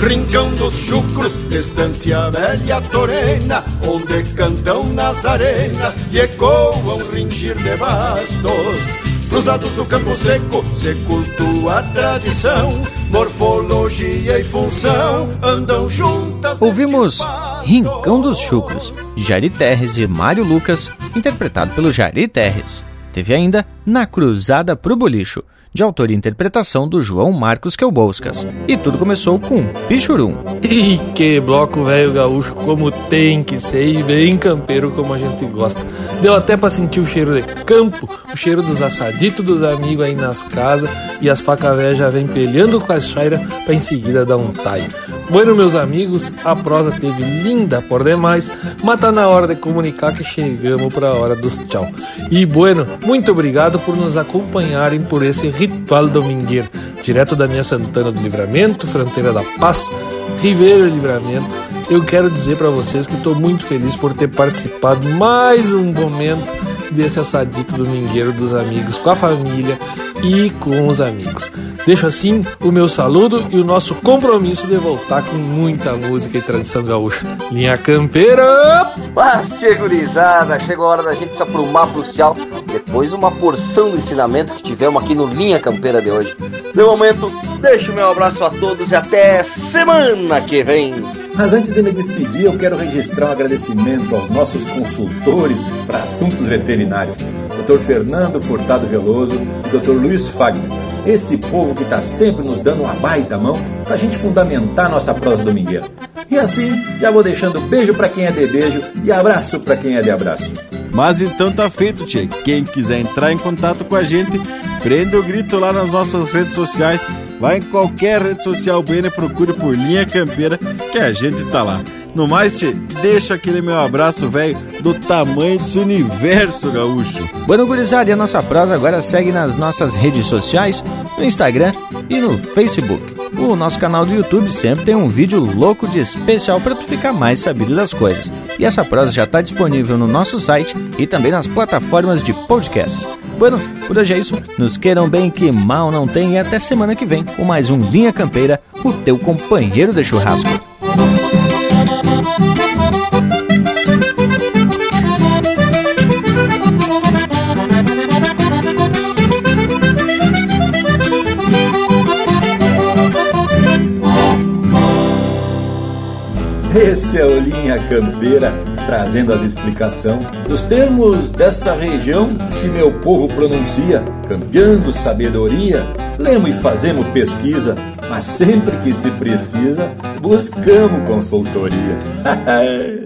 Rincão dos chucros, estância velha torena, onde cantam nas arenas e ecoam ringir de bastos. Pros lados do campo seco se cultua a tradição, morfologia e função andam juntas. Ouvimos Rincão dos Chucros, Jari Terres e Mário Lucas, interpretado pelo Jari Terres. Teve ainda Na Cruzada pro Bolicho, de autoria e interpretação do João Marcos Quelboscas. E tudo começou com Pichurum. E que bloco velho gaúcho, como tem que ser, e bem campeiro como a gente gosta. Deu até pra sentir o cheiro de campo, o cheiro dos assaditos dos amigos aí nas casas, e as facas velhas já vem pelhando com a chaira pra em seguida dar um taio. Bueno, meus amigos, a prosa teve linda por demais, mas tá na hora de comunicar que chegamos pra hora dos tchau. E bueno, muito obrigado por nos acompanharem por esse ritual domingueiro, direto da minha Santana do Livramento, fronteira da Paz, Ribeiro Livramento. Eu quero dizer para vocês que estou muito feliz por ter participado mais um momento desse assadito domingueiro dos amigos com a família e com os amigos. Deixo assim o meu saludo e o nosso compromisso de voltar com muita música e tradição gaúcha. Linha Campeira! Mas, gurizada, chegou a hora da gente se aprumar pro céu depois uma porção do ensinamento que tivemos aqui no Linha Campeira de hoje. De momento, deixo meu abraço a todos e até semana que vem. Mas antes de me despedir, eu quero registrar um agradecimento aos nossos consultores para assuntos veterinários, Dr. Fernando Furtado Veloso e Dr. Luiz Fagner. Esse povo que está sempre nos dando uma baita mão para a gente fundamentar nossa prosa domingueira. E assim, já vou deixando beijo para quem é de beijo e abraço para quem é de abraço. Mas então tá feito, Tchê. Quem quiser entrar em contato com a gente, prende o grito lá nas nossas redes sociais. Vai em qualquer rede social buena e procure por Linha Campeira que a gente tá lá. No mais, tchê, deixa aquele meu abraço, velho, do tamanho desse universo gaúcho. Bueno, gurizada, e a nossa prosa agora segue nas nossas redes sociais, no Instagram e no Facebook. O nosso canal do YouTube sempre tem um vídeo louco de especial para tu ficar mais sabido das coisas. E essa prosa já está disponível no nosso site e também nas plataformas de podcast. Bueno, por hoje é isso. Nos queiram bem que mal não tem e até semana que vem com mais um Linha Campeira, o teu companheiro de churrasco. Esse é o Linha Campeira, trazendo as explicações dos termos dessa região que meu povo pronuncia, campeando sabedoria, lemos e fazemos pesquisa, mas sempre que se precisa, buscamos consultoria.